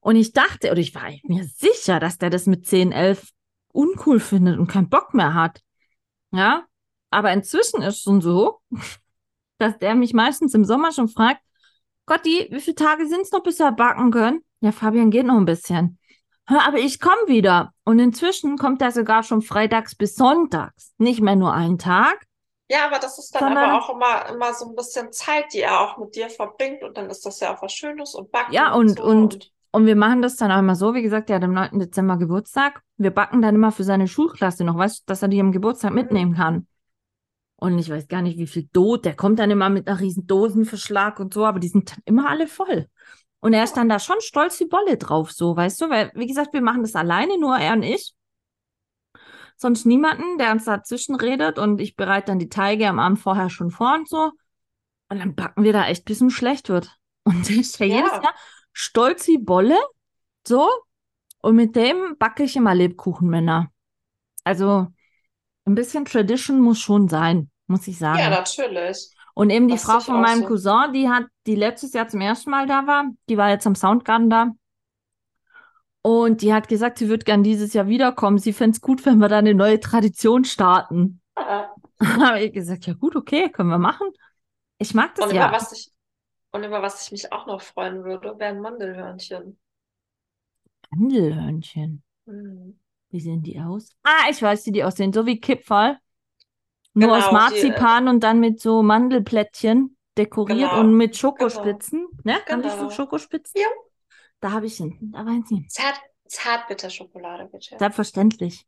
S1: Und ich dachte, oder ich war mir sicher, dass der das mit 10, 11 uncool findet und keinen Bock mehr hat. Ja, aber inzwischen ist es schon so, [laughs] dass der mich meistens im Sommer schon fragt, Gotti, wie viele Tage sind es noch, bis wir backen können? Ja, Fabian, geht noch ein bisschen. Aber ich komme wieder. Und inzwischen kommt er sogar schon freitags bis sonntags. Nicht mehr nur einen Tag,
S3: ja, aber das ist dann Sondern, aber auch immer, immer so ein bisschen Zeit, die er auch mit dir verbringt und dann ist das ja auch was Schönes und backen.
S1: Ja, und, und, so und, und, und wir machen das dann auch immer so, wie gesagt, er hat am 9. Dezember Geburtstag. Wir backen dann immer für seine Schulklasse noch, weißt du, dass er die am Geburtstag mhm. mitnehmen kann. Und ich weiß gar nicht, wie viel Dot, der kommt dann immer mit einer riesen Dosenverschlag und so, aber die sind dann immer alle voll. Und er ist dann da schon stolz wie Bolle drauf, so, weißt du, weil, wie gesagt, wir machen das alleine, nur er und ich sonst niemanden, der uns dazwischen redet und ich bereite dann die Teige am Abend vorher schon vor und so. Und dann backen wir da echt, bis es schlecht wird. [laughs] Und ich ja jedes Jahr stolz wie Bolle. So. Und mit dem backe ich immer Lebkuchenmänner. Also ein bisschen Tradition muss schon sein, muss ich sagen.
S3: Ja, natürlich.
S1: Und eben die das Frau von meinem so. Cousin, die hat, die letztes Jahr zum ersten Mal da war, die war jetzt am Soundgarden da. Und die hat gesagt, sie wird gern dieses Jahr wiederkommen. Sie fände es gut, wenn wir da eine neue Tradition starten. [laughs] Habe ich gesagt, ja gut, okay, können wir machen. Ich mag das
S3: und
S1: ja.
S3: Über was ich, und über was ich mich auch noch freuen würde, wären Mandelhörnchen.
S1: Mandelhörnchen? Mhm. Wie sehen die aus? Ah, ich weiß, wie die aussehen. So wie Kipferl. Nur genau, aus Marzipan die, äh, und dann mit so Mandelplättchen dekoriert genau, und mit Schokospitzen. Genau. Ne? Genau. Haben die Schokospitzen? Ja. Da habe ich ihn. Da waren sie.
S3: Zart, Zartbitterschokolade, bitte.
S1: Selbstverständlich.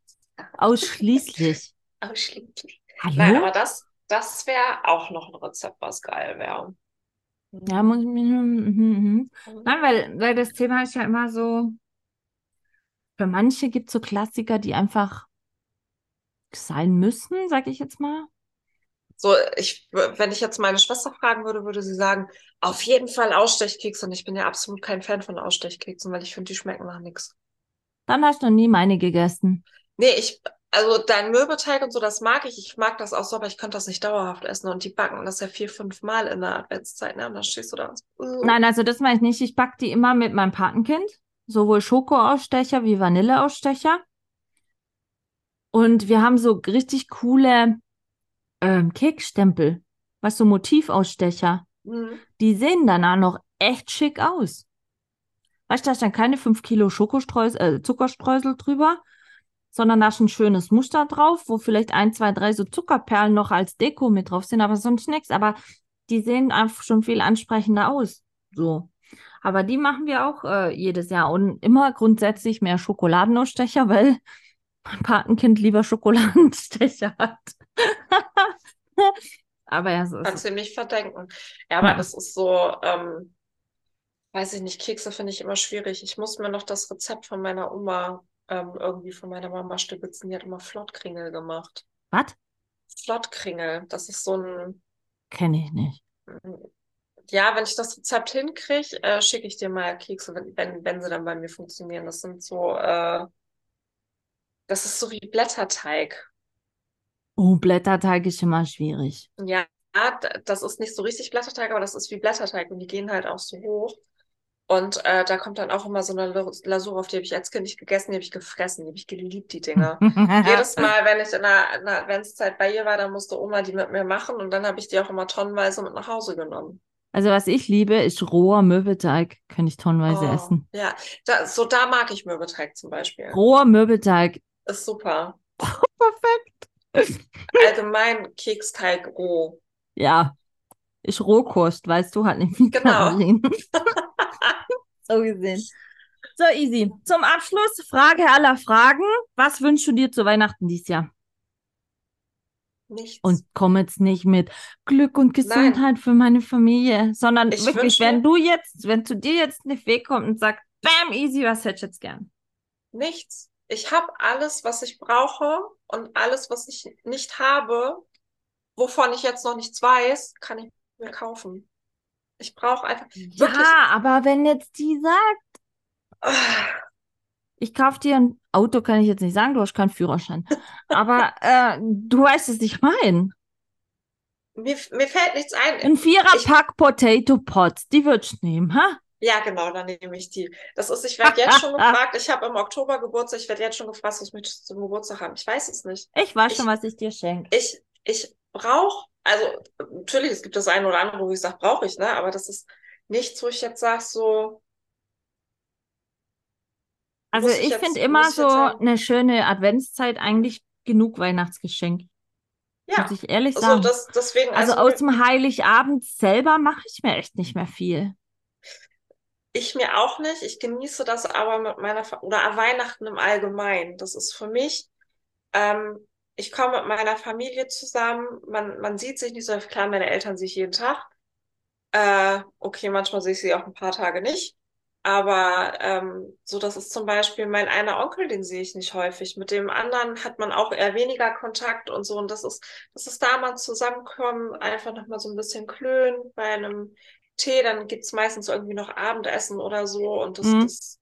S1: Ausschließlich. [laughs]
S3: Ausschließlich. Hallo? Nein, aber das, das wäre auch noch ein Rezept, was geil wäre.
S1: Ja, muss ich mir. Mhm. Nein, weil, weil das Thema ist ja immer so. Für manche gibt es so Klassiker, die einfach sein müssen, sag ich jetzt mal.
S3: So, ich, wenn ich jetzt meine Schwester fragen würde, würde sie sagen, auf jeden Fall Ausstechkekse. Und ich bin ja absolut kein Fan von Ausstechkeksen, weil ich finde, die schmecken nach nichts.
S1: Dann hast du nie meine gegessen.
S3: Nee, ich, also dein Mürbeteig und so, das mag ich. Ich mag das auch so, aber ich könnte das nicht dauerhaft essen. Und die backen das ja vier, fünf Mal in der Adventszeit, ne? Und dann stehst du da
S1: uh. Nein, also das meine ich nicht. Ich backe die immer mit meinem Patenkind. Sowohl Schokoausstecher wie Vanilleausstecher. Und wir haben so richtig coole ähm, Kekstempel, was so Motivausstecher, mhm. die sehen danach noch echt schick aus. Weißt du, da ist dann keine 5 Kilo Schokostreusel, äh, Zuckerstreusel drüber, sondern da ist ein schönes Muster drauf, wo vielleicht ein, zwei, drei so Zuckerperlen noch als Deko mit drauf sind, aber sonst nichts. Aber die sehen einfach schon viel ansprechender aus. So. Aber die machen wir auch äh, jedes Jahr und immer grundsätzlich mehr Schokoladenausstecher, weil [laughs] mein Patenkind lieber Schokoladenstecher hat. [laughs] aber ja, so ist
S3: Kannst du ihm nicht verdenken. Ja, aber ja. das ist so, ähm, weiß ich nicht, Kekse finde ich immer schwierig. Ich muss mir noch das Rezept von meiner Oma ähm, irgendwie von meiner Mama stibitzen. Die hat immer Flottkringel gemacht.
S1: Was?
S3: Flottkringel. Das ist so ein.
S1: Kenne ich nicht.
S3: Ja, wenn ich das Rezept hinkriege, äh, schicke ich dir mal Kekse, wenn, wenn, wenn sie dann bei mir funktionieren. Das sind so, äh, das ist so wie Blätterteig.
S1: Oh, Blätterteig ist immer schwierig.
S3: Ja, das ist nicht so richtig Blätterteig, aber das ist wie Blätterteig und die gehen halt auch so hoch. Und äh, da kommt dann auch immer so eine Lasur auf, die habe ich als Kind nicht gegessen, die habe ich gefressen, die habe ich geliebt, die Dinger. [laughs] Jedes Mal, wenn ich in der, in der Adventszeit bei ihr war, dann musste Oma die mit mir machen und dann habe ich die auch immer tonnenweise mit nach Hause genommen.
S1: Also was ich liebe, ist roher Mürbeteig. Kann ich tonnenweise oh, essen.
S3: Ja, da, so da mag ich Mürbeteig zum Beispiel.
S1: Roher Mürbeteig.
S3: Ist super. [laughs]
S1: Perfekt.
S3: Allgemein Keksteig roh.
S1: Ja, ist Rohkost, weißt du, hat nicht viel
S3: genau. [laughs]
S1: So gesehen. So, easy. Zum Abschluss, Frage aller Fragen. Was wünschst du dir zu Weihnachten dieses Jahr?
S3: Nichts.
S1: Und komm jetzt nicht mit Glück und Gesundheit Nein. für meine Familie, sondern ich wirklich, wenn du jetzt, wenn zu dir jetzt eine Fee kommt und sagt, bam, easy, was hättest du jetzt gern?
S3: Nichts. Ich habe alles, was ich brauche und alles, was ich nicht habe, wovon ich jetzt noch nichts weiß, kann ich mir kaufen. Ich brauche einfach.
S1: Ja, aber wenn jetzt die sagt, ich kaufe dir ein Auto, kann ich jetzt nicht sagen, du hast keinen Führerschein. aber [laughs] äh, du weißt es nicht mein.
S3: Mir, mir fällt nichts ein.
S1: Ein Viererpack Potato Pots, die würdest du nehmen, ha?
S3: Ja, genau, dann nehme ich die. Das ist, ich werde jetzt schon [laughs] gefragt, ich habe im Oktober Geburtstag, ich werde jetzt schon gefragt, was möchtest du zum Geburtstag haben? Ich weiß es nicht.
S1: Ich weiß schon, was ich dir schenke.
S3: Ich, ich brauche also natürlich, es gibt das eine oder andere, wo ich sage, brauche ich, ne? Aber das ist nichts, wo ich jetzt sage, so.
S1: Also ich, ich finde immer so eine schöne Adventszeit eigentlich genug Weihnachtsgeschenk. Ja. Muss ich ehrlich sagen.
S3: Also, das, deswegen,
S1: also, also aus dem Heiligabend selber mache ich mir echt nicht mehr viel.
S3: Ich mir auch nicht. Ich genieße das aber mit meiner, oder an Weihnachten im Allgemeinen. Das ist für mich, ähm, ich komme mit meiner Familie zusammen, man, man sieht sich nicht so klar, meine Eltern sich jeden Tag. Äh, okay, manchmal sehe ich sie auch ein paar Tage nicht. Aber ähm, so, das ist zum Beispiel mein einer Onkel, den sehe ich nicht häufig. Mit dem anderen hat man auch eher weniger Kontakt und so. Und das ist, das ist da mal zusammenkommen, einfach nochmal so ein bisschen klönen bei einem Tee. Dann gibt's meistens irgendwie noch Abendessen oder so. Und das, mhm. das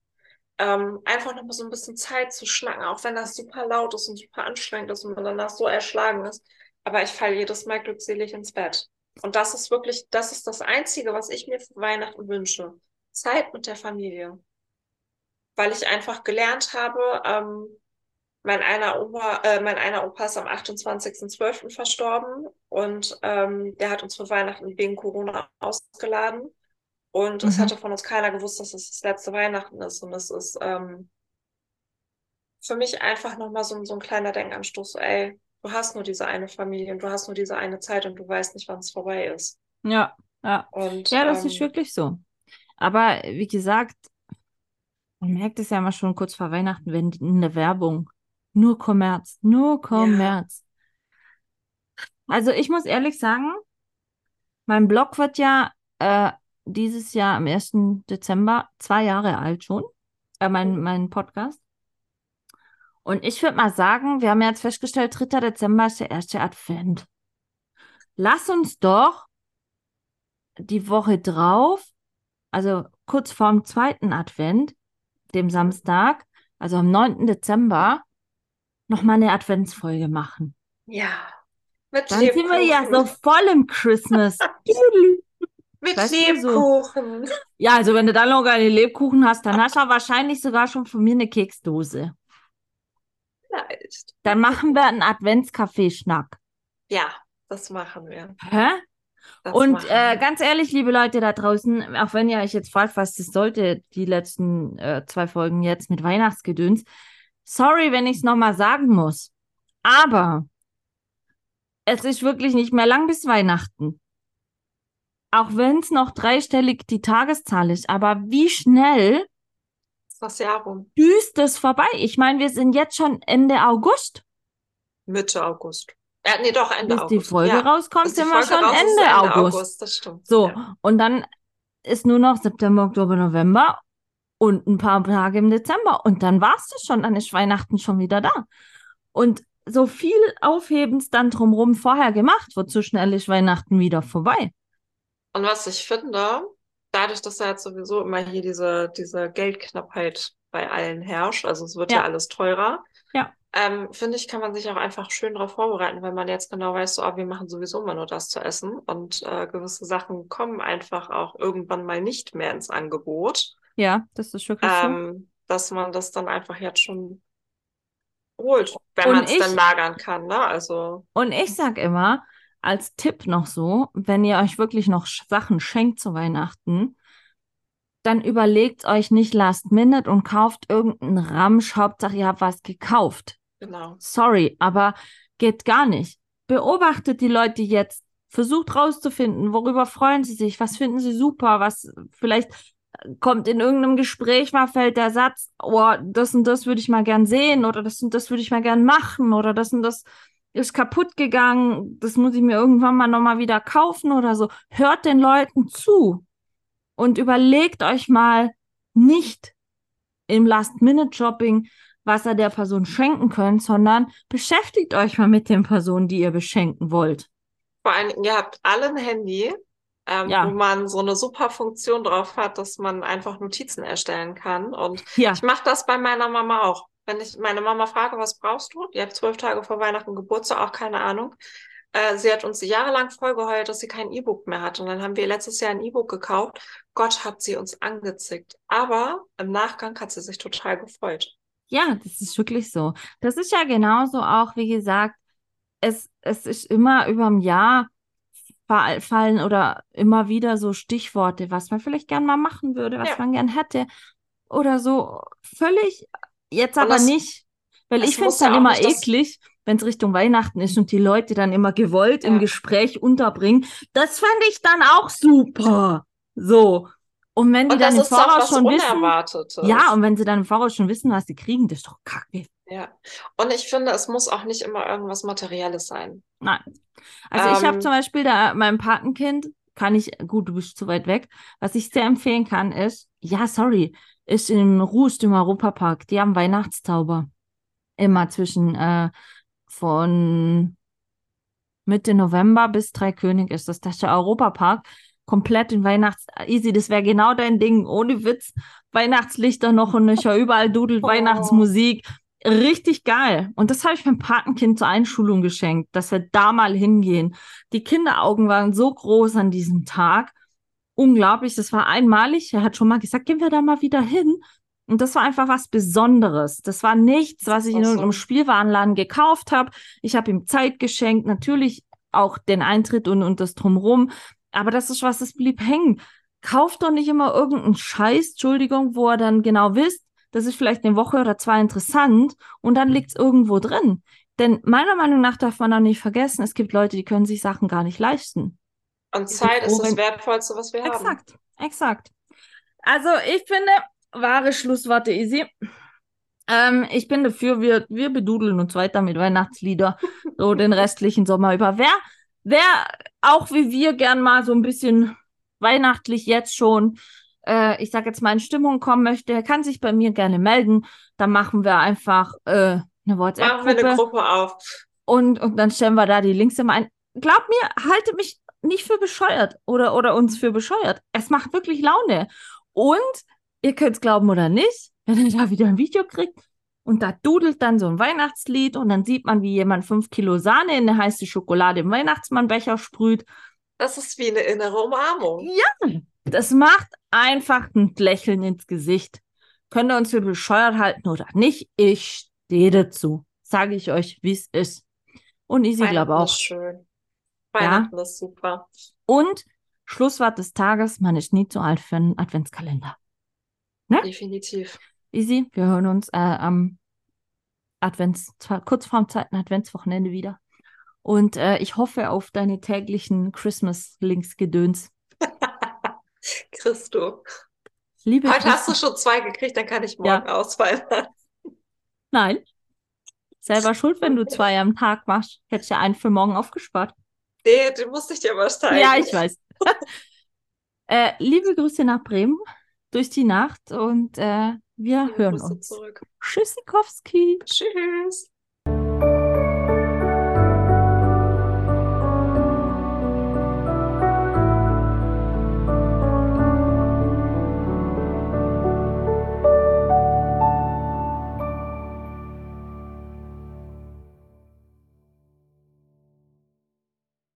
S3: ähm, einfach nochmal so ein bisschen Zeit zu schnacken, auch wenn das super laut ist und super anstrengend ist und man danach so erschlagen ist. Aber ich falle jedes Mal glückselig ins Bett. Und das ist wirklich, das ist das Einzige, was ich mir für Weihnachten wünsche. Zeit mit der Familie. Weil ich einfach gelernt habe, ähm, mein einer Opa, äh, mein einer Opa ist am 28.12. verstorben und ähm, der hat uns für Weihnachten wegen Corona ausgeladen. Und mhm. es hatte von uns keiner gewusst, dass es das letzte Weihnachten ist. Und es ist ähm, für mich einfach nochmal so, so ein kleiner Denkanstoß. Ey, du hast nur diese eine Familie und du hast nur diese eine Zeit und du weißt nicht, wann es vorbei ist.
S1: Ja, ja. Und, ja, das ähm, ist wirklich so. Aber wie gesagt, man merkt es ja immer schon kurz vor Weihnachten, wenn in der Werbung nur Kommerz, nur Kommerz. Ja. Also ich muss ehrlich sagen, mein Blog wird ja äh, dieses Jahr am 1. Dezember zwei Jahre alt schon, äh, mein, mein Podcast. Und ich würde mal sagen, wir haben jetzt festgestellt, 3. Dezember ist der erste Advent. Lass uns doch die Woche drauf, also kurz vorm zweiten Advent, dem Samstag, also am 9. Dezember, nochmal eine Adventsfolge machen.
S3: Ja.
S1: Mit Dann sind wir ja so voll im Christmas. [laughs]
S3: Mit weißt Lebkuchen.
S1: So? Ja, also wenn du dann noch keine Lebkuchen hast, dann hast du wahrscheinlich sogar schon von mir eine Keksdose.
S3: Vielleicht.
S1: Dann machen wir einen Adventskaffee-Schnack.
S3: Ja, das machen wir.
S1: Hä? Das und äh, ganz ehrlich, liebe Leute da draußen, auch wenn ihr euch jetzt fragt, was das sollte, die letzten äh, zwei Folgen jetzt mit Weihnachtsgedöns, sorry, wenn ich es nochmal sagen muss. Aber es ist wirklich nicht mehr lang bis Weihnachten. auch wenn es noch dreistellig die Tageszahl ist, aber wie schnell
S3: ist das Jahr rum?
S1: düst es vorbei? Ich meine, wir sind jetzt schon Ende August.
S3: Mitte August. Ja, nee, doch, Ende
S1: Bis
S3: August.
S1: die Folge
S3: ja.
S1: rauskommt,
S3: Bis die
S1: sind wir
S3: Folge
S1: schon
S3: raus ist,
S1: Ende,
S3: Ende
S1: August.
S3: August. Das stimmt.
S1: So,
S3: Ja.
S1: und dann ist nur noch September, Oktober, November und ein paar Tage im Dezember. Und dann war es das schon, dann ist Weihnachten schon wieder da. Und so viel Aufhebens dann drumherum vorher gemacht wird, so schnell ist Weihnachten wieder vorbei.
S3: Und was ich finde, dadurch, dass ja jetzt sowieso immer hier diese, diese Geldknappheit bei allen herrscht, also es wird ja,
S1: Ja.
S3: alles teurer,
S1: Ja.
S3: ähm, finde ich, kann man sich auch einfach schön darauf vorbereiten, wenn man jetzt genau weiß, so, ah, wir machen sowieso immer nur das zu essen und äh, gewisse Sachen kommen einfach auch irgendwann mal nicht mehr ins Angebot,
S1: Ja, das ist wirklich so.
S3: ähm, dass man das dann einfach jetzt schon holt, wenn man es dann lagern kann, ne? Also,
S1: Und ich sag immer, als Tipp noch so, wenn ihr euch wirklich noch Sachen schenkt zu Weihnachten, dann überlegt euch nicht last minute und kauft irgendeinen Ramsch. Hauptsache, ihr habt was gekauft.
S3: genau.
S1: Sorry, aber geht gar nicht. Beobachtet die Leute jetzt. Versucht rauszufinden, worüber freuen sie sich, was finden sie super, was vielleicht kommt in irgendeinem Gespräch mal fällt der Satz, oh, das und das würde ich mal gern sehen oder das und das würde ich mal gern machen oder das und das ist kaputt gegangen, das muss ich mir irgendwann mal nochmal wieder kaufen oder so. Hört den Leuten zu und überlegt euch mal nicht im Last-Minute-Shopping, was ihr der Person schenken könnt, sondern beschäftigt euch mal mit den Personen, die ihr beschenken wollt.
S3: Vor allem, ihr habt alle ein Handy, ähm,
S1: Ja.
S3: wo man so eine super Funktion drauf hat, dass man einfach Notizen erstellen kann. Und
S1: Ja,
S3: ich mache das bei meiner Mama auch. Wenn ich meine Mama frage, was brauchst du? Die hat zwölf Tage vor Weihnachten Geburtstag, auch keine Ahnung. Äh, sie hat uns jahrelang vollgeheult, dass sie kein E-Book mehr hat. Und dann haben wir letztes Jahr ein E-Book gekauft. Gott hat sie uns angezickt. Aber im Nachgang hat sie sich total gefreut.
S1: Ja, das ist wirklich so. Das ist ja genauso auch, wie gesagt, es, es ist immer über ein Jahr fallen oder immer wieder so Stichworte, was man vielleicht gern mal machen würde, was
S3: Ja.
S1: man gern hätte oder so. Völlig, jetzt aber
S3: es-
S1: nicht, weil ich finde es dann immer
S3: das-
S1: eklig, wenn es Richtung Weihnachten ist und die Leute dann immer gewollt im
S3: Ja.
S1: Gespräch unterbringen. Das fand ich dann auch super. So. Und wenn die
S3: Und
S1: dann
S3: das
S1: im Voraus schon wissen, ja, und wenn sie dann im Voraus schon wissen, was sie kriegen, das ist doch kacke.
S3: Ja. Und ich finde, es muss auch nicht immer irgendwas Materielles sein.
S1: Nein. Also ich habe
S3: Ähm,
S1: zum Beispiel da meinem Patenkind, kann ich, gut, du bist zu weit weg. Was ich sehr empfehlen kann, ist, ja, sorry, ist im Rust im Europapark. Die haben Weihnachtszauber. Immer zwischen äh, von Mitte November bis Drei König ist das. Das ist der Europapark. Komplett in Weihnachts... Easy, das wäre genau dein Ding. Ohne Witz. Weihnachtslichter noch und nöcher. Überall dudelt
S3: Oh.
S1: Weihnachtsmusik. Richtig geil. Und das habe ich meinem Patenkind zur Einschulung geschenkt, dass wir da mal hingehen. Die Kinderaugen waren so groß an diesem Tag. Unglaublich, das war einmalig. Er hat schon mal gesagt, gehen wir da mal wieder hin. Und das war einfach was Besonderes. Das war nichts, was ich in
S3: auch so.
S1: irgendeinem Spielwarenladen gekauft habe. Ich habe ihm Zeit geschenkt, natürlich auch den Eintritt und, und das Drumrum. Aber das ist was, das blieb hängen. Kauft doch nicht immer irgendeinen Scheiß, Entschuldigung, wo er dann genau wisst, das ist vielleicht eine Woche oder zwei interessant und dann liegt es irgendwo drin. Denn meiner Meinung nach darf man auch nicht vergessen, es gibt Leute, die können sich Sachen gar nicht leisten.
S3: Und Zeit ist das Wertvollste, was wir haben.
S1: Exakt, exakt. Also ich finde, wahre Schlussworte easy. Ähm, ich bin dafür, wir, wir bedudeln uns weiter mit Weihnachtslieder, so den [laughs] restlichen Sommer über. Wer, wer auch wie wir gern mal so ein bisschen weihnachtlich jetzt schon, äh, ich sag jetzt mal in Stimmung kommen möchte, kann sich bei mir gerne melden. Dann machen wir einfach äh, eine
S3: Machen wir eine
S1: WhatsApp-Gruppe
S3: Gruppe auf.
S1: und, und dann stellen wir da die Links immer ein. Glaub mir, haltet mich nicht für bescheuert oder, oder uns für bescheuert. Es macht wirklich Laune. Und ihr könnt es glauben oder nicht, wenn ihr [laughs] da wieder ein Video kriegt und da dudelt dann so ein Weihnachtslied und dann sieht man, wie jemand fünf Kilo Sahne in eine heiße Schokolade im Weihnachtsmannbecher sprüht.
S3: Das ist wie eine innere Umarmung.
S1: Das macht einfach ein Lächeln ins Gesicht. Könnt ihr uns für bescheuert halten oder nicht? Ich stehe dazu. Sage ich euch, wie es ist. Und Easy glaube auch.
S3: ist schön. Weihnachten ist super.
S1: Und Schlusswort des Tages, man ist nie zu alt für einen Adventskalender.
S3: Definitiv.
S1: Easy, wir hören uns äh, am Advents, kurz vorm zweiten Adventswochenende wieder. Und äh, ich hoffe auf deine täglichen Christmas-Links-Gedöns.
S3: Du.
S1: Liebe
S3: Heute
S1: Grüße.
S3: hast du schon zwei gekriegt, dann kann ich morgen
S1: Ja.
S3: ausfallen.
S1: Nein. Selber schuld, wenn du zwei am Tag machst. Hättest ja einen für morgen aufgespart.
S3: Nee, den musste ich dir mal zeigen.
S1: Ja, ich weiß. [laughs] äh, liebe Grüße nach Bremen durch die Nacht und äh, wir
S3: Liebe
S1: hören
S3: Grüße
S1: uns.
S3: zurück.
S1: Tschüssikowski.
S3: Tschüss.